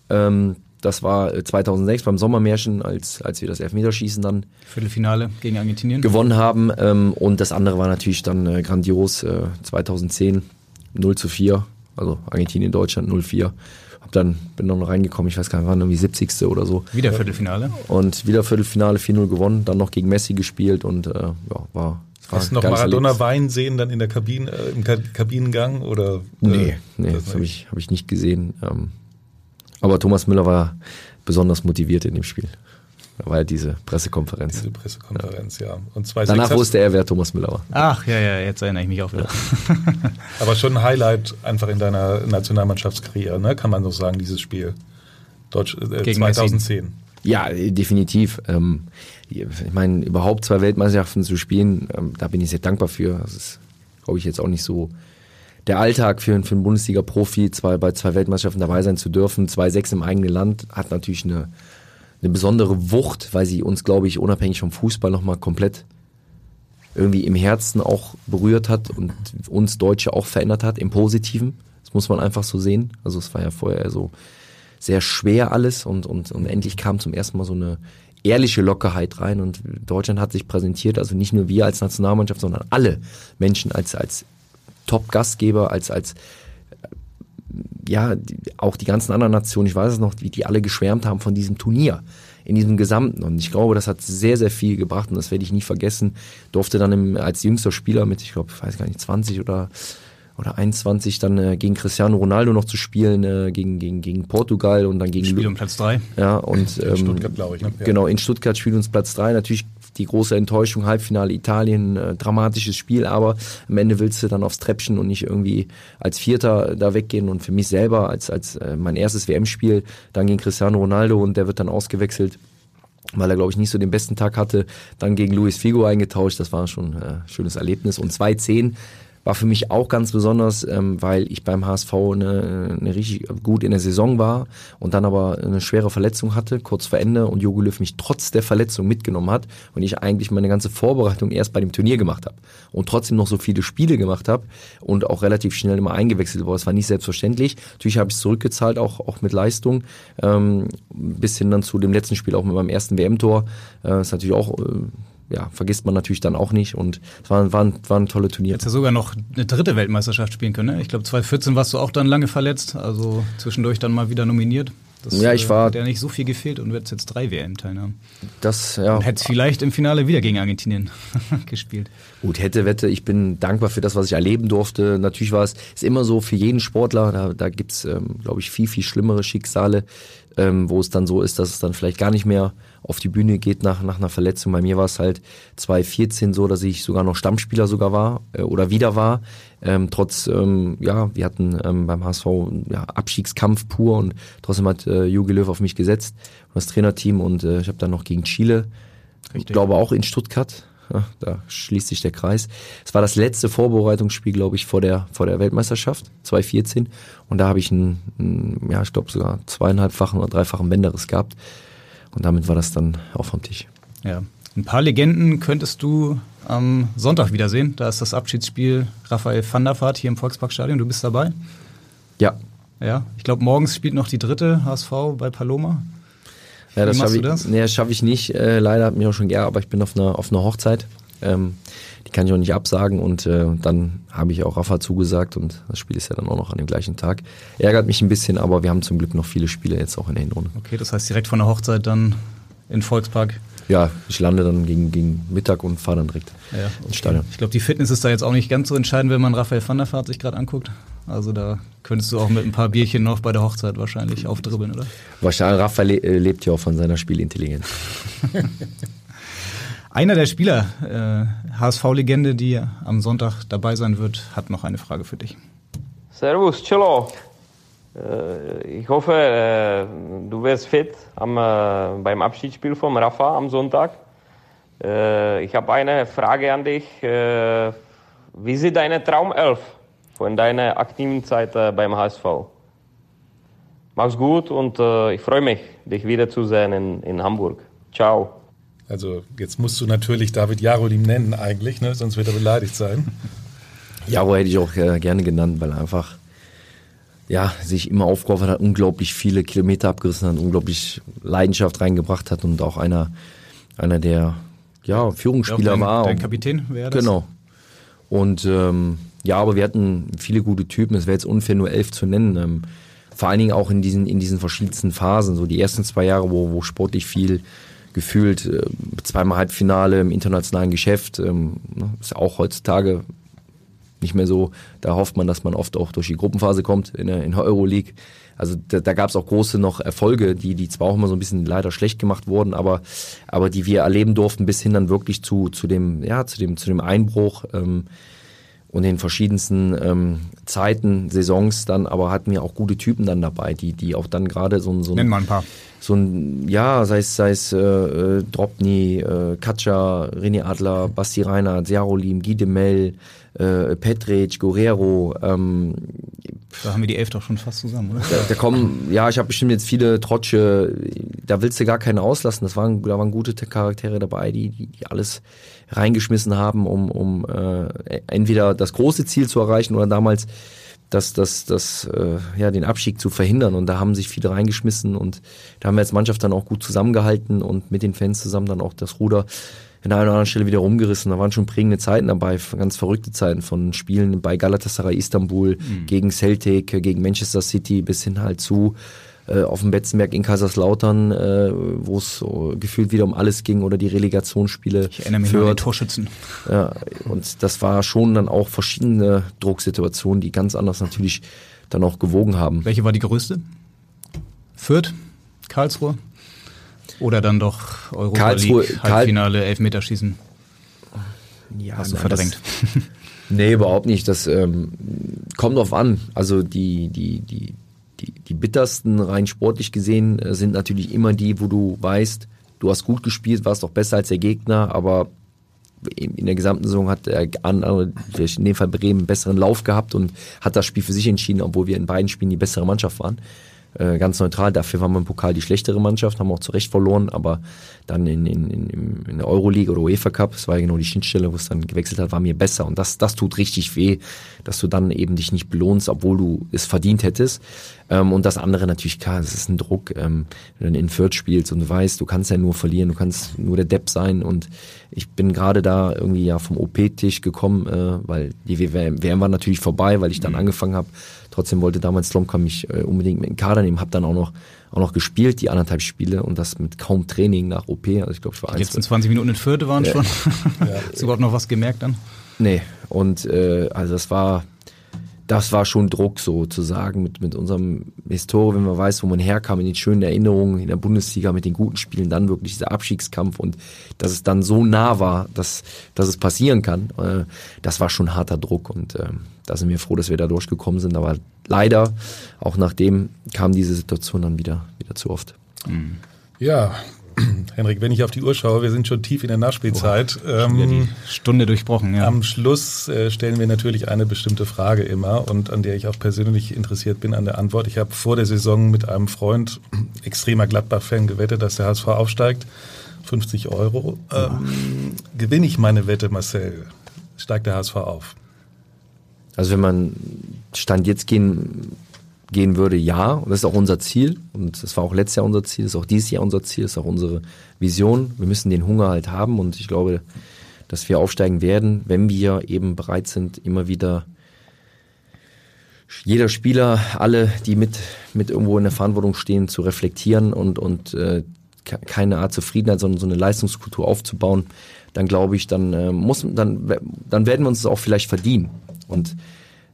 Ähm, das war äh, 2006 beim Sommermärchen, als, als wir das Elfmeterschießen dann Viertelfinale gegen Argentinien. gewonnen haben. Ähm, und das andere war natürlich dann äh, grandios, äh, 2010 0 zu 4, also Argentinien, Deutschland 0-4. Hab dann, bin dann noch reingekommen, ich weiß gar nicht, waren irgendwie 70. oder so. Wieder Viertelfinale. Und wieder Viertelfinale 4-0 gewonnen, dann noch gegen Messi gespielt und äh, ja, war. Hast du noch Maradona Erlebnis. weinen sehen dann in der Kabine, äh, im Ka Kabinengang? Oder, Nee, äh, nee, das das habe ich, hab ich nicht gesehen. Ähm, aber Thomas Müller war besonders motiviert in dem Spiel. Da war ja diese Pressekonferenz. Diese Pressekonferenz, ja. Und zwei Danach wusste er, wer Thomas Müller war. Ach, ja, ja, jetzt erinnere ich mich auch wieder. Aber schon ein Highlight einfach in deiner Nationalmannschaftskarriere, ne? kann man so sagen, dieses Spiel. Deutsch, äh, Gegen 2010. Ja, äh, definitiv. Ähm, ich meine, überhaupt zwei Weltmeisterschaften zu spielen, ähm, da bin ich sehr dankbar für. Das ist, glaube ich, jetzt auch nicht so der Alltag für, für einen Bundesliga-Profi, zwei, bei zwei Weltmeisterschaften dabei sein zu dürfen. Zwei Sechs im eigenen Land hat natürlich eine, eine besondere Wucht, weil sie uns, glaube ich, unabhängig vom Fußball nochmal komplett irgendwie im Herzen auch berührt hat und uns Deutsche auch verändert hat, im Positiven. Das muss man einfach so sehen. Also es war ja vorher so sehr schwer alles und, und, und endlich kam zum ersten Mal so eine ehrliche Lockerheit rein und Deutschland hat sich präsentiert, also nicht nur wir als Nationalmannschaft, sondern alle Menschen als, als Top-Gastgeber, als, als ja, die, auch die ganzen anderen Nationen, ich weiß es noch, wie die alle geschwärmt haben von diesem Turnier in diesem Gesamten. Und ich glaube, das hat sehr, sehr viel gebracht und das werde ich nie vergessen. Durfte dann im, als jüngster Spieler mit, ich glaube, ich weiß gar nicht, 20 oder oder 21 dann äh, gegen Cristiano Ronaldo noch zu spielen, äh, gegen, gegen, gegen Portugal und dann gegen Spiel um Platz 3. Ja, und in ähm, Stuttgart, glaube ich. Ne? Ja. Genau, in Stuttgart spielt uns Platz 3. Natürlich die große Enttäuschung, Halbfinale Italien, äh, dramatisches Spiel, aber am Ende willst du dann aufs Treppchen und nicht irgendwie als Vierter da weggehen. Und für mich selber, als, als äh, mein erstes WM-Spiel, dann gegen Cristiano Ronaldo und der wird dann ausgewechselt weil er, glaube ich, nicht so den besten Tag hatte, dann gegen Luis Figo eingetauscht. Das war schon ein äh, schönes Erlebnis. Und 2-10 war für mich auch ganz besonders, ähm, weil ich beim HSV eine, eine richtig gut in der Saison war und dann aber eine schwere Verletzung hatte, kurz vor Ende und Jogi Löw mich trotz der Verletzung mitgenommen hat und ich eigentlich meine ganze Vorbereitung erst bei dem Turnier gemacht habe und trotzdem noch so viele Spiele gemacht habe und auch relativ schnell immer eingewechselt war. Es war nicht selbstverständlich. Natürlich habe ich es zurückgezahlt, auch, auch mit Leistung, ähm, bis hin dann zu dem letzten Spiel auch mit meinem ersten WM-Tor. Äh, ist natürlich auch... Äh, ja, vergisst man natürlich dann auch nicht. Und es war, war, war ein tolles Turnier. Hättest ja sogar noch eine dritte Weltmeisterschaft spielen können. Ne? Ich glaube, 2014 warst du auch dann lange verletzt, also zwischendurch dann mal wieder nominiert. Das, ja, ich war. Hat ja nicht so viel gefehlt und wird jetzt drei WM-Teilnahmen. Das, ja. Und hätte vielleicht im Finale wieder gegen Argentinien gespielt. Gut, hätte, wette, ich bin dankbar für das, was ich erleben durfte. Natürlich war es, ist immer so für jeden Sportler, da, da gibt's, ähm, glaube ich, viel, viel schlimmere Schicksale, ähm, wo es dann so ist, dass es dann vielleicht gar nicht mehr auf die Bühne geht nach, nach einer Verletzung. Bei mir war es halt 2014 so, dass ich sogar noch Stammspieler sogar war äh, oder wieder war. Ähm, trotz, ähm, ja, wir hatten ähm, beim HSV ja, Abstiegskampf pur und trotzdem hat äh, Jogi Löw auf mich gesetzt, das Trainerteam und äh, ich habe dann noch gegen Chile, ich glaube auch in Stuttgart, ja, da schließt sich der Kreis. Es war das letzte Vorbereitungsspiel, glaube ich, vor der, vor der Weltmeisterschaft, 2014 und da habe ich einen, einen ja, ich glaube sogar zweieinhalbfachen oder dreifachen Bänderriss gehabt und damit war das dann auch vom Tisch. Ja. Ein paar Legenden könntest du am Sonntag wiedersehen. Da ist das Abschiedsspiel Raphael van der Vaart hier im Volksparkstadion. Du bist dabei? Ja. Ja, ich glaube, morgens spielt noch die dritte HSV bei Paloma. Ja, das schaffe ich, das? Nee, das schaffe ich nicht. Äh, leider hat mich auch schon geärgert, aber ich bin auf einer, auf einer Hochzeit. Ähm, die kann ich auch nicht absagen und äh, dann habe ich auch Rafa zugesagt und das Spiel ist ja dann auch noch an dem gleichen Tag. Ärgert mich ein bisschen, aber wir haben zum Glück noch viele Spiele jetzt auch in der Hinrunde. Okay, das heißt direkt von der Hochzeit dann in Volkspark. Ja, ich lande dann gegen, gegen Mittag und fahre dann direkt ja, okay. ins Stadion. Ich glaube, die Fitness ist da jetzt auch nicht ganz so entscheidend, wenn man Raphael van der Vaart sich gerade anguckt. Also da könntest du auch mit ein paar Bierchen noch bei der Hochzeit wahrscheinlich aufdribbeln, oder? Wahrscheinlich, Raphael äh, lebt ja auch von seiner Spielintelligenz. Einer der Spieler, äh, HSV-Legende, die am Sonntag dabei sein wird, hat noch eine Frage für dich. Servus, Cello. Äh, ich hoffe, äh, du wirst fit am, äh, beim Abschiedsspiel von Rafa am Sonntag. Äh, ich habe eine Frage an dich. Äh, wie sieht deine Traumelf von deiner aktiven Zeit beim HSV? Mach's gut und ich freue mich, dich wiederzusehen in, in Hamburg. Ciao. Also jetzt musst du natürlich David Jarolim nennen eigentlich, ne? sonst wird er beleidigt sein. Jaro hätte ich auch äh, gerne genannt, weil er einfach ja, sich immer aufgeopfert hat, unglaublich viele Kilometer abgerissen hat, unglaublich Leidenschaft reingebracht hat und auch einer, einer der ja, Führungsspieler dein, war. Dein Kapitän wäre das? Genau. Und ähm, ja, aber wir hatten viele gute Typen. Es wäre jetzt unfair, nur elf zu nennen. Ähm, vor allen Dingen auch in diesen, in diesen verschiedensten Phasen. So die ersten zwei Jahre, wo, wo sportlich viel gefühlt äh, zweimal Halbfinale im internationalen Geschäft. Ähm, ne, ist auch heutzutage nicht mehr so. Da hofft man, dass man oft auch durch die Gruppenphase kommt in der, in der Euroleague. Also da, da gab es auch große noch Erfolge, die, die zwar auch immer so ein bisschen leider schlecht gemacht wurden, aber, aber die wir erleben durften, bis hin dann wirklich zu, zu dem, ja, zu dem, zu dem Einbruch. Ähm, und in verschiedensten ähm, Zeiten, Saisons dann, aber hatten wir auch gute Typen dann dabei, die, die auch dann gerade so, so Nenn mal ein paar. So ein, ja, sei es, sei es äh, äh, Dropny, äh, Katscha, René Adler, Basti Reinhardt, Jarolim, Guy Demel, äh, Petric, Guerrero. Ähm, da haben wir die elf doch schon fast zusammen, oder? Da, da kommen, ja, ich habe bestimmt jetzt viele Trotsche, da willst du gar keine auslassen. Das waren, da waren gute Charaktere dabei, die, die, die alles reingeschmissen haben, um, um äh, entweder das große Ziel zu erreichen oder damals das, das, das, äh, ja, den Abstieg zu verhindern. Und da haben sich viele reingeschmissen und da haben wir als Mannschaft dann auch gut zusammengehalten und mit den Fans zusammen dann auch das Ruder in einer oder anderen Stelle wieder rumgerissen. Da waren schon prägende Zeiten dabei, ganz verrückte Zeiten von Spielen bei Galatasaray Istanbul, mhm. gegen Celtic, gegen Manchester City bis hin halt zu äh, auf dem Betzenberg in Kaiserslautern, äh, wo es so gefühlt wieder um alles ging oder die Relegationsspiele. Ich erinnere mich an den Torschützen. Ja, und das war schon dann auch verschiedene Drucksituationen, die ganz anders natürlich dann auch gewogen haben. Welche war die größte? Fürth? Karlsruhe? Oder dann doch Europa Karlsruhe, League, Halbfinale, Karl Elfmeterschießen? Ja, Hast du verdrängt. Das, nee, überhaupt nicht. Das ähm, kommt drauf an. Also die, die, die, die, die bittersten, rein sportlich gesehen, äh, sind natürlich immer die, wo du weißt, du hast gut gespielt, warst doch besser als der Gegner, aber in der gesamten Saison hat der andere, in dem Fall Bremen, einen besseren Lauf gehabt und hat das Spiel für sich entschieden, obwohl wir in beiden Spielen die bessere Mannschaft waren. Äh, ganz neutral. Dafür waren wir im Pokal die schlechtere Mannschaft, haben auch zu Recht verloren, aber dann in, in, in, in der Euroleague oder UEFA Cup, das war ja genau die Schnittstelle, wo es dann gewechselt hat, war mir besser. Und das, das tut richtig weh, dass du dann eben dich nicht belohnst, obwohl du es verdient hättest. Ähm, und das andere natürlich, klar, es ist ein Druck, ähm, wenn du in Fürth spielst und du weißt, du kannst ja nur verlieren, du kannst nur der Depp sein. Und ich bin gerade da irgendwie ja vom OP-Tisch gekommen, äh, weil die WM, WM war natürlich vorbei, weil ich dann mhm. angefangen habe, Trotzdem wollte damals Slomka mich äh, unbedingt mit dem Kader nehmen, habe dann auch noch auch noch gespielt, die anderthalb Spiele und das mit kaum Training nach OP. Also ich glaube, ich war Jetzt in 20 Minuten in Vierte waren ja. schon. ja. Hast du überhaupt noch was gemerkt dann? Nee, und äh, also das war das war schon Druck sozusagen mit, mit unserem Historie, wenn man weiß, wo man herkam, in den schönen Erinnerungen in der Bundesliga mit den guten Spielen, dann wirklich dieser Abstiegskampf und dass es dann so nah war, dass, dass es passieren kann, äh, das war schon harter Druck und äh, da sind wir froh, dass wir da durchgekommen sind, aber leider, auch nachdem kam diese Situation dann wieder, wieder zu oft. Mhm. Ja, Henrik, wenn ich auf die Uhr schaue, wir sind schon tief in der Nachspielzeit. Oh, ähm, Stunde durchbrochen, ja. Am Schluss äh, stellen wir natürlich eine bestimmte Frage immer und an der ich auch persönlich interessiert bin an der Antwort. Ich habe vor der Saison mit einem Freund, extremer Gladbach-Fan, gewettet, dass der HSV aufsteigt. 50 Euro. Ähm, gewinne ich meine Wette, Marcel, steigt der HSV auf? Also wenn man Stand jetzt gehen gehen würde, ja. Und das ist auch unser Ziel. Und das war auch letztes Jahr unser Ziel, das ist auch dieses Jahr unser Ziel, das ist auch unsere Vision. Wir müssen den Hunger halt haben und ich glaube, dass wir aufsteigen werden, wenn wir eben bereit sind, immer wieder jeder Spieler, alle, die mit, mit irgendwo in der Verantwortung stehen, zu reflektieren und, und äh, keine Art Zufriedenheit, sondern so eine Leistungskultur aufzubauen, dann glaube ich, dann äh, muss dann dann werden wir uns das auch vielleicht verdienen. Und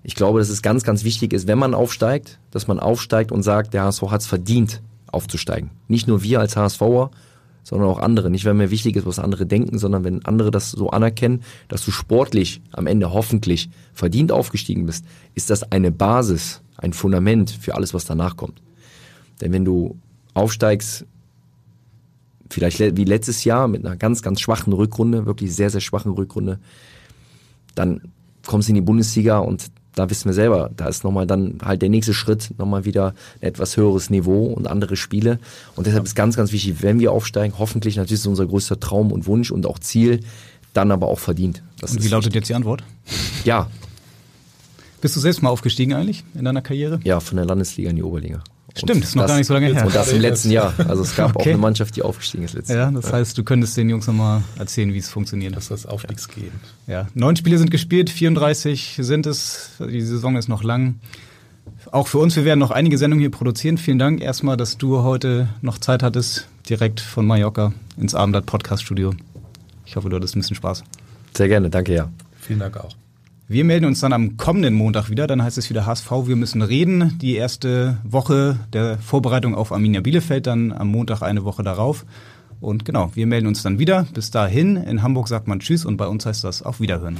ich glaube, dass es ganz, ganz wichtig ist, wenn man aufsteigt, dass man aufsteigt und sagt, der HSV hat es verdient, aufzusteigen. Nicht nur wir als HSVer, sondern auch andere. Nicht, weil mir wichtig ist, was andere denken, sondern wenn andere das so anerkennen, dass du sportlich am Ende hoffentlich verdient aufgestiegen bist, ist das eine Basis, ein Fundament für alles, was danach kommt. Denn wenn du aufsteigst, vielleicht wie letztes Jahr mit einer ganz, ganz schwachen Rückrunde, wirklich sehr, sehr schwachen Rückrunde, dann kommst in die Bundesliga und da wissen wir selber, da ist nochmal dann halt der nächste Schritt, nochmal wieder ein etwas höheres Niveau und andere Spiele. Und deshalb ist ganz, ganz wichtig, wenn wir aufsteigen, hoffentlich natürlich ist unser größter Traum und Wunsch und auch Ziel, dann aber auch verdient. Das und wie lautet jetzt die Antwort? Ja. Bist du selbst mal aufgestiegen eigentlich in deiner Karriere? Ja, von der Landesliga in die Oberliga. Stimmt, ist noch das, gar nicht so lange her. Und das im letzten Jahr. Also es gab okay. auch eine Mannschaft, die aufgestiegen ist letztes Jahr. Ja, das heißt, du könntest den Jungs nochmal erzählen, wie es funktioniert. Dass das Aufstiegsgehen. Ja, neun Spiele sind gespielt, 34 sind es. Die Saison ist noch lang. Auch für uns, wir werden noch einige Sendungen hier produzieren. Vielen Dank erstmal, dass du heute noch Zeit hattest, direkt von Mallorca ins Abendblatt Podcast Studio. Ich hoffe, du hattest ein bisschen Spaß. Sehr gerne, danke ja. Vielen Dank auch. Wir melden uns dann am kommenden Montag wieder. Dann heißt es wieder HSV, wir müssen reden. Die erste Woche der Vorbereitung auf Arminia Bielefeld, dann am Montag eine Woche darauf. Und genau, wir melden uns dann wieder. Bis dahin, in Hamburg sagt man Tschüss und bei uns heißt das auf Wiederhören.